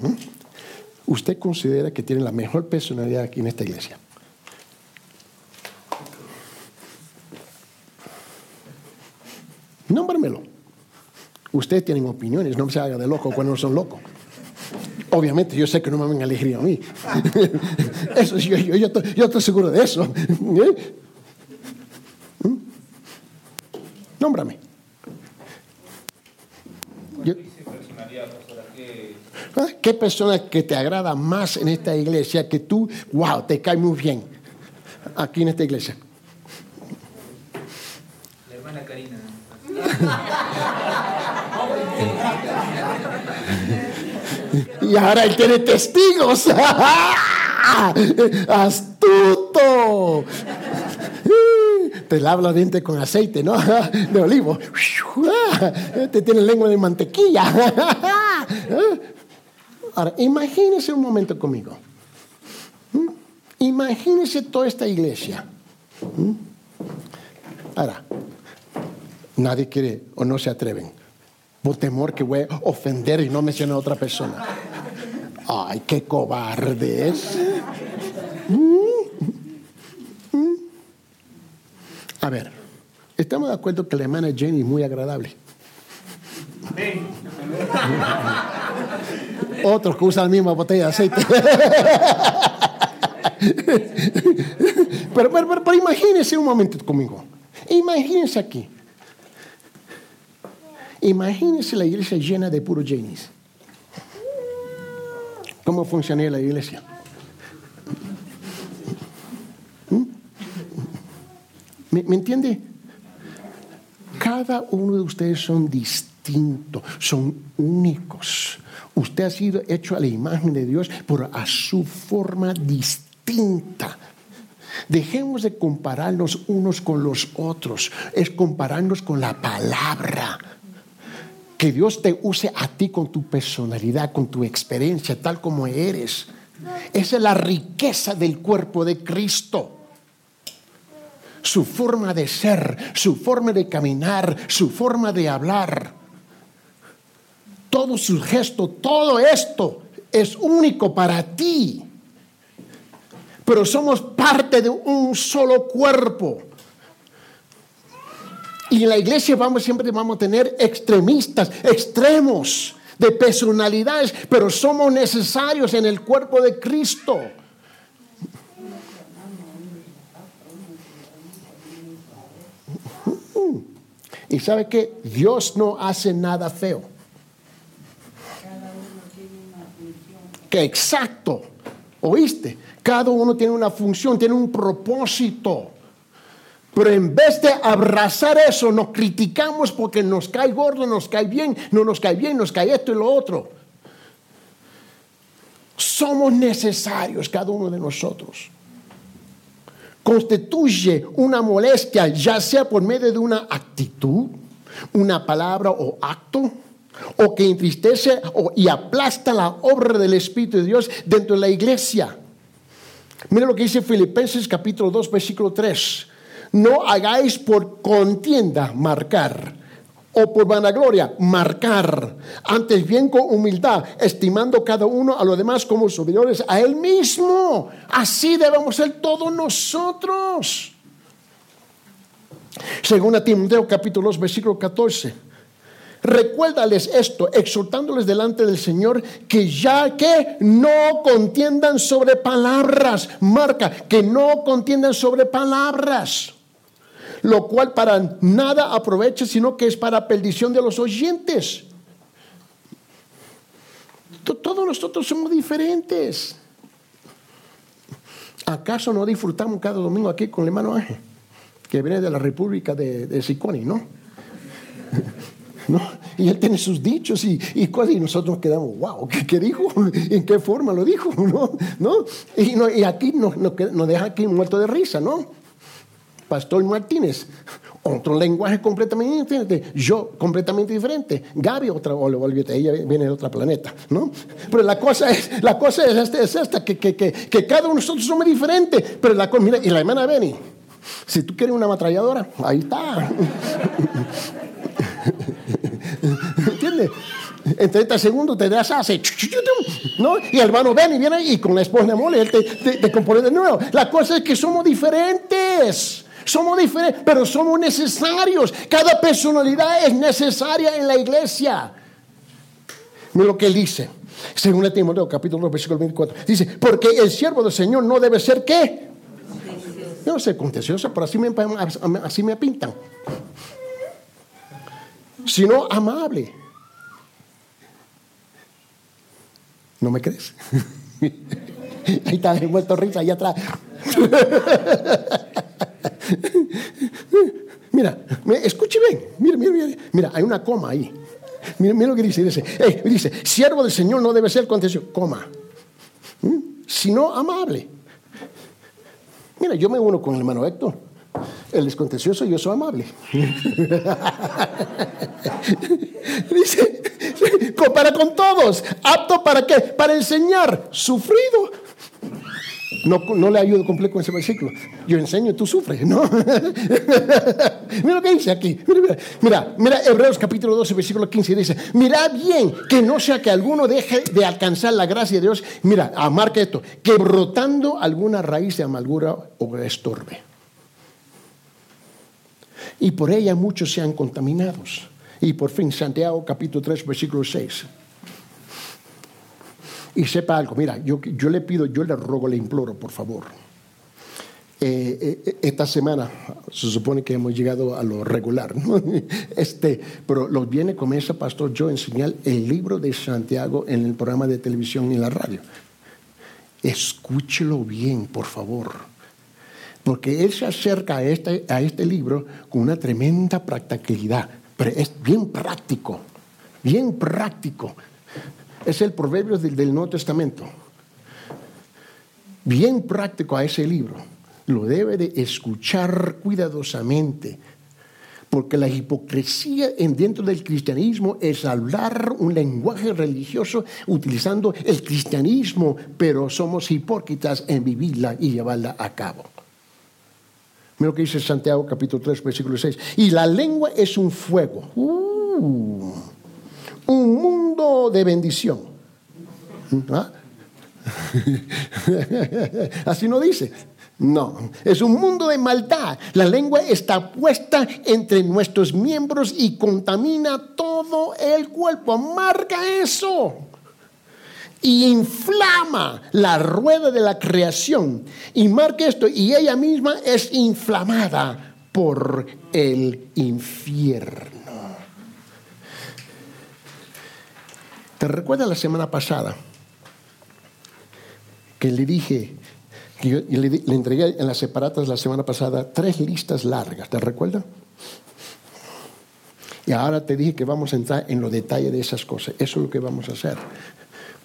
¿Usted considera que tiene la mejor personalidad aquí en esta iglesia? Nómbramelo. Ustedes tienen opiniones, no se haga de loco cuando no son locos. Obviamente, yo sé que no me van a elegir a mí. Eso, yo, estoy seguro de eso. ¿Eh? ¿Mm? Nómbrame. ¿Qué persona que te agrada más en esta iglesia que tú, wow, te cae muy bien aquí en esta iglesia? La hermana Karina. y ahora él tiene testigos. ¡Astuto! Te lava los dientes con aceite, ¿no? De olivo. Te tiene lengua de mantequilla. Ahora, imagínese un momento conmigo. ¿Mm? Imagínese toda esta iglesia. ¿Mm? Ahora, nadie quiere o no se atreven. Por temor que voy a ofender y no mencionar a otra persona. Ay, qué cobardes. ¿Mm? A ver, estamos de acuerdo que la hermana Jenny es muy agradable. Otros que usan la misma botella de aceite. pero, pero, pero, imagínense un momento conmigo. Imagínense aquí. Imagínense la iglesia llena de puro Janis. ¿Cómo funcionaría la iglesia? ¿Mm? ¿Me, ¿Me, entiende? Cada uno de ustedes son distintos, son únicos. Usted ha sido hecho a la imagen de Dios, pero a su forma distinta. Dejemos de compararnos unos con los otros, es compararnos con la palabra. Que Dios te use a ti con tu personalidad, con tu experiencia, tal como eres. Esa es la riqueza del cuerpo de Cristo. Su forma de ser, su forma de caminar, su forma de hablar todo su gesto, todo esto es único para ti. Pero somos parte de un solo cuerpo. Y en la iglesia vamos siempre vamos a tener extremistas, extremos de personalidades, pero somos necesarios en el cuerpo de Cristo. Y sabe que Dios no hace nada feo. Que exacto, oíste, cada uno tiene una función, tiene un propósito. Pero en vez de abrazar eso, nos criticamos porque nos cae gordo, nos cae bien, no nos cae bien, nos cae esto y lo otro. Somos necesarios cada uno de nosotros. Constituye una molestia, ya sea por medio de una actitud, una palabra o acto o que entristece y aplasta la obra del Espíritu de Dios dentro de la iglesia. Mira lo que dice Filipenses capítulo 2, versículo 3. no hagáis por contienda marcar o por vanagloria marcar, antes bien con humildad, estimando cada uno a los demás como superiores a él mismo. Así debemos ser todos nosotros. Según a Timoteo capítulo 2 versículo 14. Recuérdales esto, exhortándoles delante del Señor que ya que no contiendan sobre palabras, marca, que no contiendan sobre palabras, lo cual para nada aprovecha, sino que es para perdición de los oyentes. Todos nosotros somos diferentes. ¿Acaso no disfrutamos cada domingo aquí con el hermano Ángel, que viene de la República de, de Siconi, no? ¿No? Y él tiene sus dichos y, y cosas, y nosotros nos quedamos, wow, ¿qué, dijo? ¿En qué forma lo dijo? ¿No? ¿No? Y, aquí nos, nos, deja aquí muerto de risa, ¿no? Pastor Martínez, otro lenguaje completamente diferente, yo completamente diferente, Gaby otra, olvídate, ella viene de otro planeta, ¿no? Pero la cosa es, la cosa es esta, es esta que, que, que, que cada uno de nosotros somos diferentes, pero la mira, y la hermana Benny, si tú quieres una ametralladora, ahí está. En 30 segundos te das hace, ¿no? Y el hermano ven y viene y con la esposa de mole, él te, compone de nuevo. La cosa es que somos diferentes. Somos diferentes, pero somos necesarios. Cada personalidad es necesaria en la iglesia. Mira lo que él dice. Según Timoteo, capítulo 2, versículo 24. Dice, porque el siervo del Señor no debe ser qué. Yo no sé contencioso, pero así me, así me pintan sino amable. ¿No me crees? Ahí está envuelto risa, allá atrás. mira, escuche bien. Mira, mira, mira. Mira, hay una coma ahí. Mira, mira lo que dice. Dice, dice, siervo del Señor no debe ser contencioso, coma, ¿Mm? sino amable. Mira, yo me uno con el hermano Héctor. Él es contencioso y yo soy amable. Dice, compara con todos, apto para qué? Para enseñar, sufrido. No, le ayudo completo con ese versículo. Yo enseño, tú sufres, ¿no? mira lo que dice aquí. Mira, mira, mira, Hebreos capítulo 12, versículo 15 dice, mira bien que no sea que alguno deje de alcanzar la gracia de Dios. Mira, marca esto, que brotando alguna raíz de amargura o estorbe y por ella muchos sean contaminados. Y por fin, Santiago capítulo 3, versículo 6. Y sepa algo, mira, yo, yo le pido, yo le rogo, le imploro, por favor. Eh, eh, esta semana se supone que hemos llegado a lo regular, este, pero los viene comienza Pastor yo a enseñar el libro de Santiago en el programa de televisión y en la radio. Escúchelo bien, por favor porque él se acerca a este, a este libro con una tremenda practicalidad, es bien práctico, bien práctico. Es el proverbio del, del Nuevo Testamento. Bien práctico a ese libro. Lo debe de escuchar cuidadosamente, porque la hipocresía en dentro del cristianismo es hablar un lenguaje religioso utilizando el cristianismo, pero somos hipócritas en vivirla y llevarla a cabo. Mira lo que dice Santiago capítulo 3, versículo 6. Y la lengua es un fuego. Uh, un mundo de bendición. ¿Ah? Así no dice. No, es un mundo de maldad. La lengua está puesta entre nuestros miembros y contamina todo el cuerpo. Amarga eso y inflama la rueda de la creación. Y marque esto, y ella misma es inflamada por el infierno. ¿Te recuerdas la semana pasada que le dije, que le, le, entregué en las separatas la semana pasada tres listas largas, ¿te recuerdas? Y ahora te dije que vamos a entrar en los detalles de esas cosas. Eso es lo que vamos a hacer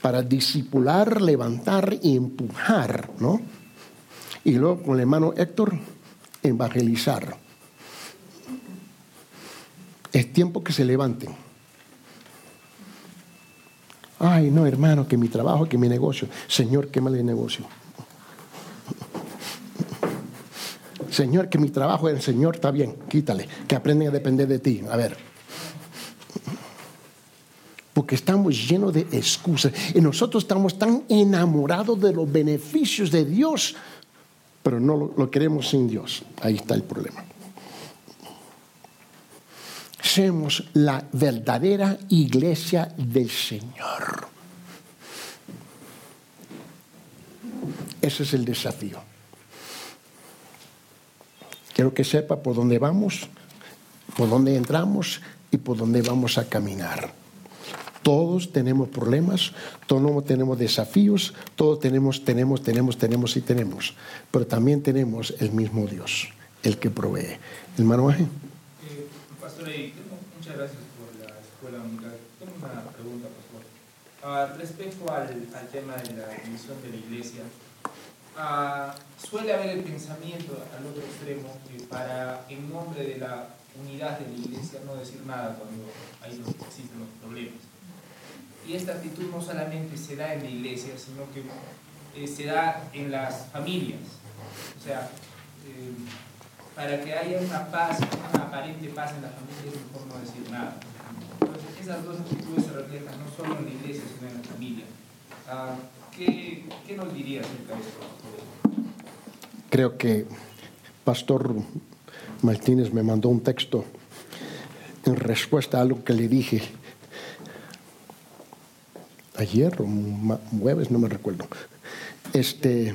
para disipular, levantar y empujar, ¿no? Y luego con el hermano Héctor, evangelizar. Es tiempo que se levanten. Ay, no, hermano, que mi trabajo, que mi negocio. Señor, qué mal el negocio. Señor, que mi trabajo es el Señor, está bien, quítale, que aprenden a depender de ti. A ver. Porque estamos llenos de excusas y nosotros estamos tan enamorados de los beneficios de Dios, pero no lo, queremos sin Dios. Ahí está el problema. Seamos la verdadera iglesia del Señor. Ese es el desafío. Quiero que sepa por dónde vamos, por dónde entramos y por dónde vamos a caminar. Todos tenemos problemas, todos tenemos desafíos, todos tenemos, tenemos, tenemos, tenemos y tenemos. Pero también tenemos el mismo Dios, el que provee. Hermano Ángel. Eh, pastor, muchas gracias por la escuela. Tengo una pregunta, pastor. Uh, respecto al, tema de la misión de la iglesia, uh, suele haber el pensamiento al otro extremo que para, en nombre de la unidad de la iglesia, no decir nada cuando ahí existen los problemas. Y esta actitud no solamente se da en la iglesia, sino que eh, se da en las familias. O sea, eh, para que haya una paz, una aparente paz en la familia, es mejor no decir nada. Entonces, esas dos actitudes se reflejan no solo en la iglesia, sino en la familia. Uh, ¿qué, ¿Qué nos diría acerca de esto? Creo que Pastor Martínez me mandó un texto en respuesta a algo que le dije ayer o jueves, no me recuerdo. Este,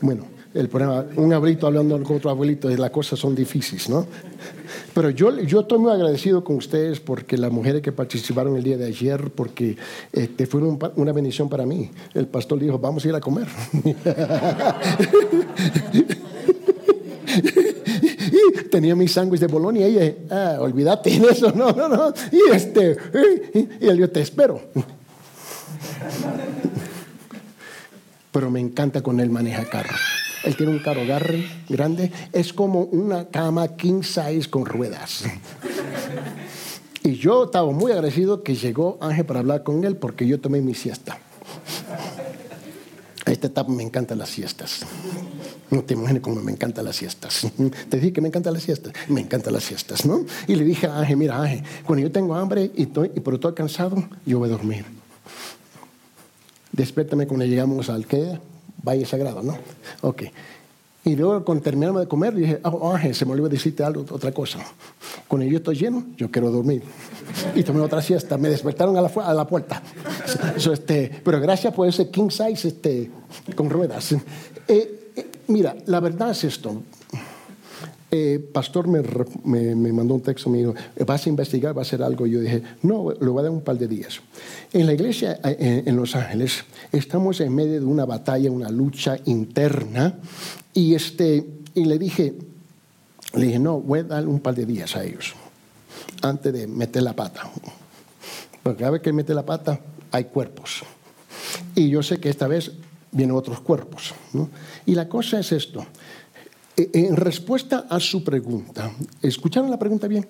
bueno, el problema, un abuelito hablando con otro abuelito, las cosas son difíciles, ¿no? Pero yo, yo estoy muy agradecido con ustedes porque las mujeres que participaron el día de ayer, porque este, fueron una bendición para mí. El pastor dijo, vamos a ir a comer. y tenía mis sándwiches de Bolonia y ella, ah, olvídate de eso, no, no, no. Y este, y él, yo te espero. Pero me encanta con él maneja carro. Él tiene un carro garre grande. Es como una cama king size con ruedas. Y yo estaba muy agradecido que llegó Ángel para hablar con él porque yo tomé mi siesta. A esta etapa me encantan las siestas. No te imaginas cómo me encantan las siestas. Te dije que me encantan las siestas. Me encantan las siestas, ¿no? Y le dije a Ángel, mira Ángel, cuando yo tengo hambre y, estoy, pero estoy cansado, yo voy a dormir. Despiértame cuando llegamos al que Valle Sagrado, ¿no? Ok. Y luego, cuando terminamos de comer, dije, oh, Ángel, se me olvidó decirte algo, otra cosa. Cuando yo estoy lleno, yo quiero dormir. Y tomé otra siesta. Me despertaron a la, puerta. este, pero gracias por ese king size este, con ruedas. Eh, eh, mira, la verdad es esto. Eh, pastor me, me, mandó un texto, me dijo, ¿vas a investigar, va a hacer algo? Yo dije, no, lo voy a dar un par de días. En la iglesia eh, en, Los Ángeles estamos en medio de una batalla, una lucha interna, y, este, y le dije, le dije, no, voy a dar un par de días a ellos, antes de meter la pata. Porque cada vez que mete la pata, hay cuerpos. Y yo sé que esta vez vienen otros cuerpos. Y la cosa es esto. Eh, en respuesta a su pregunta, ¿escucharon la pregunta bien?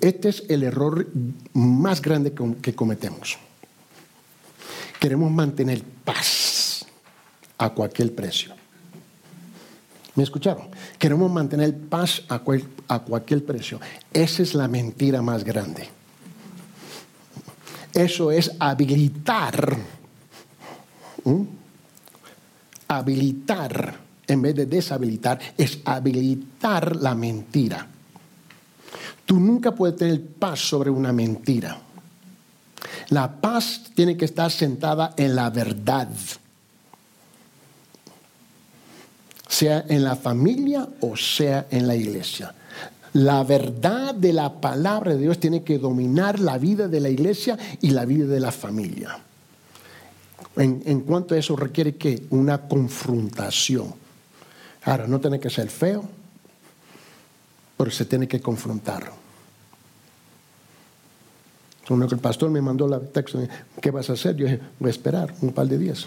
Este es el error más grande que cometemos. Queremos mantener paz a cualquier precio. ¿Me escucharon? Queremos mantener paz a, cualquier precio. Esa es la mentira más grande. Eso es habilitar. Habilitar en vez de deshabilitar, es habilitar la mentira. Tú nunca puedes tener paz sobre una mentira. La paz tiene que estar sentada en la verdad. Sea en la familia o sea en la iglesia. La verdad de la palabra de Dios tiene que dominar la vida de la iglesia y la vida de la familia. En, cuanto a eso requiere que una confrontación. Ahora, no tiene que ser feo, pero se tiene que confrontar. Cuando el pastor me mandó la texto, ¿qué vas a hacer? Yo dije, voy a esperar un par de días.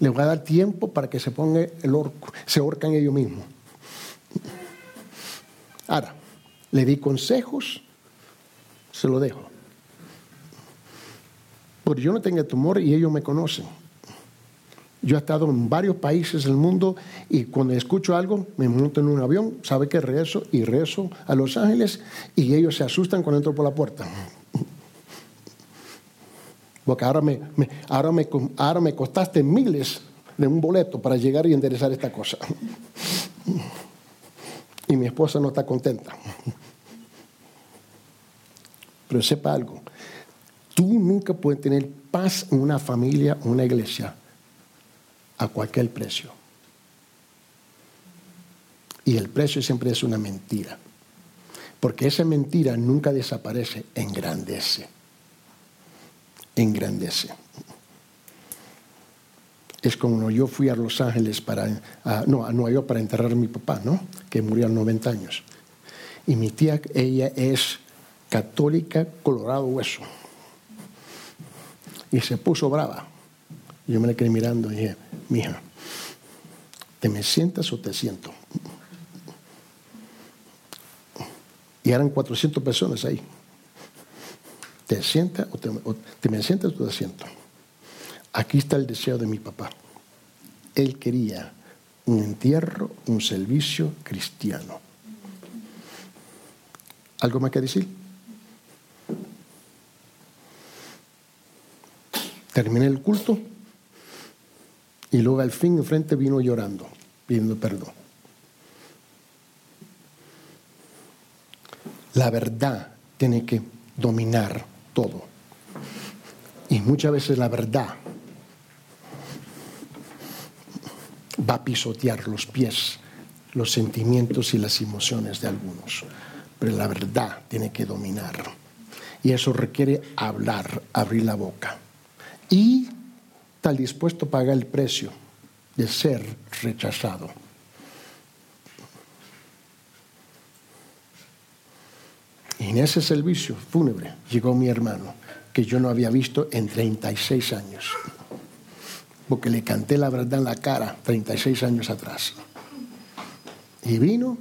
Le voy a dar tiempo para que se ponga el orco, se ahorcan ellos mismos. Ahora, le di consejos, se lo dejo. Porque yo no tengo tumor y ellos me conocen. Yo he estado en varios países del mundo y cuando escucho algo, me monto en un avión, sabe que rezo y rezo a Los Ángeles y ellos se asustan cuando entro por la puerta. Porque ahora me, ahora me, ahora me costaste miles de un boleto para llegar y enderezar esta cosa. Y mi esposa no está contenta. Pero sepa algo, tú nunca puedes tener paz en una familia, una iglesia, a cualquier precio. Y el precio siempre es una mentira. Porque esa mentira nunca desaparece, engrandece. Engrandece. Es como yo fui a Los Ángeles para, no, a Nueva York para enterrar a mi papá, ¿no? Que murió a 90 años. Y mi tía, ella es católica, colorado hueso. Y se puso brava. Yo me la quedé mirando y dije, mija, ¿te me sientas o te siento? Y eran 400 personas ahí. ¿Te sientas o te, me sientas o te siento? Aquí está el deseo de mi papá. Él quería un entierro, un servicio cristiano. ¿Algo más que decir? Terminé el culto y luego al fin enfrente vino llorando, pidiendo perdón. La verdad tiene que dominar todo. Y muchas veces la verdad va a pisotear los pies, los sentimientos y las emociones de algunos. Pero la verdad tiene que dominar. Y eso requiere hablar, abrir la boca. Y está dispuesto a pagar el precio de ser rechazado. Y en ese servicio fúnebre llegó mi hermano, que yo no había visto en 36 años, porque le canté la verdad en la cara 36 años atrás. Y vino,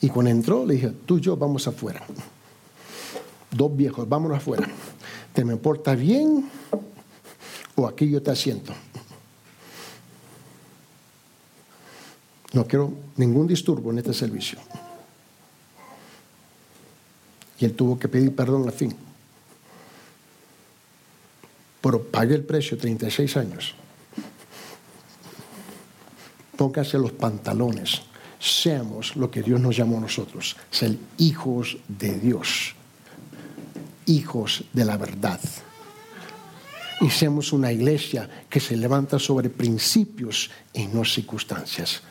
y cuando entró le dije, tú y yo vamos afuera. Dos viejos, vámonos afuera. ¿Te me porta bien? O aquí yo te asiento. No quiero ningún disturbo en este servicio. Y él tuvo que pedir perdón al fin. Pero pague el precio, 36 años. Póngase los pantalones. Seamos lo que Dios nos llamó a nosotros, ser hijos de Dios, hijos de la verdad y seamos una iglesia que se levanta sobre principios y no circunstancias.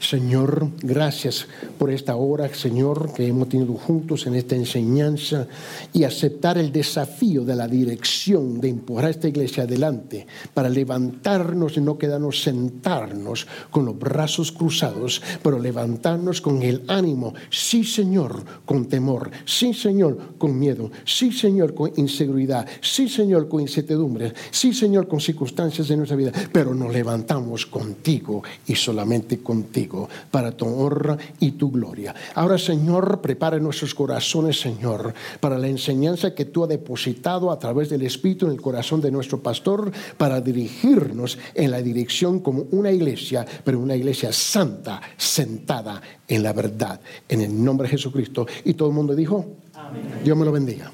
Señor, gracias por esta hora, Señor, que hemos tenido juntos en esta enseñanza y aceptar el desafío de la dirección de empujar a esta iglesia adelante para levantarnos y no quedarnos sentarnos con los brazos cruzados, pero levantarnos con el ánimo, sí Señor, con temor, sí Señor, con miedo, sí Señor, con inseguridad, sí Señor, con incertidumbre, sí Señor, con circunstancias de nuestra vida, pero nos levantamos contigo y solamente contigo para tu honra y tu gloria. Ahora, Señor, prepara nuestros corazones, Señor, para la enseñanza que tú has depositado a través del Espíritu en el corazón de nuestro pastor, para dirigirnos en la dirección como una iglesia, pero una iglesia santa, sentada en la verdad, en el nombre de Jesucristo. Y todo el mundo dijo, Dios me lo bendiga.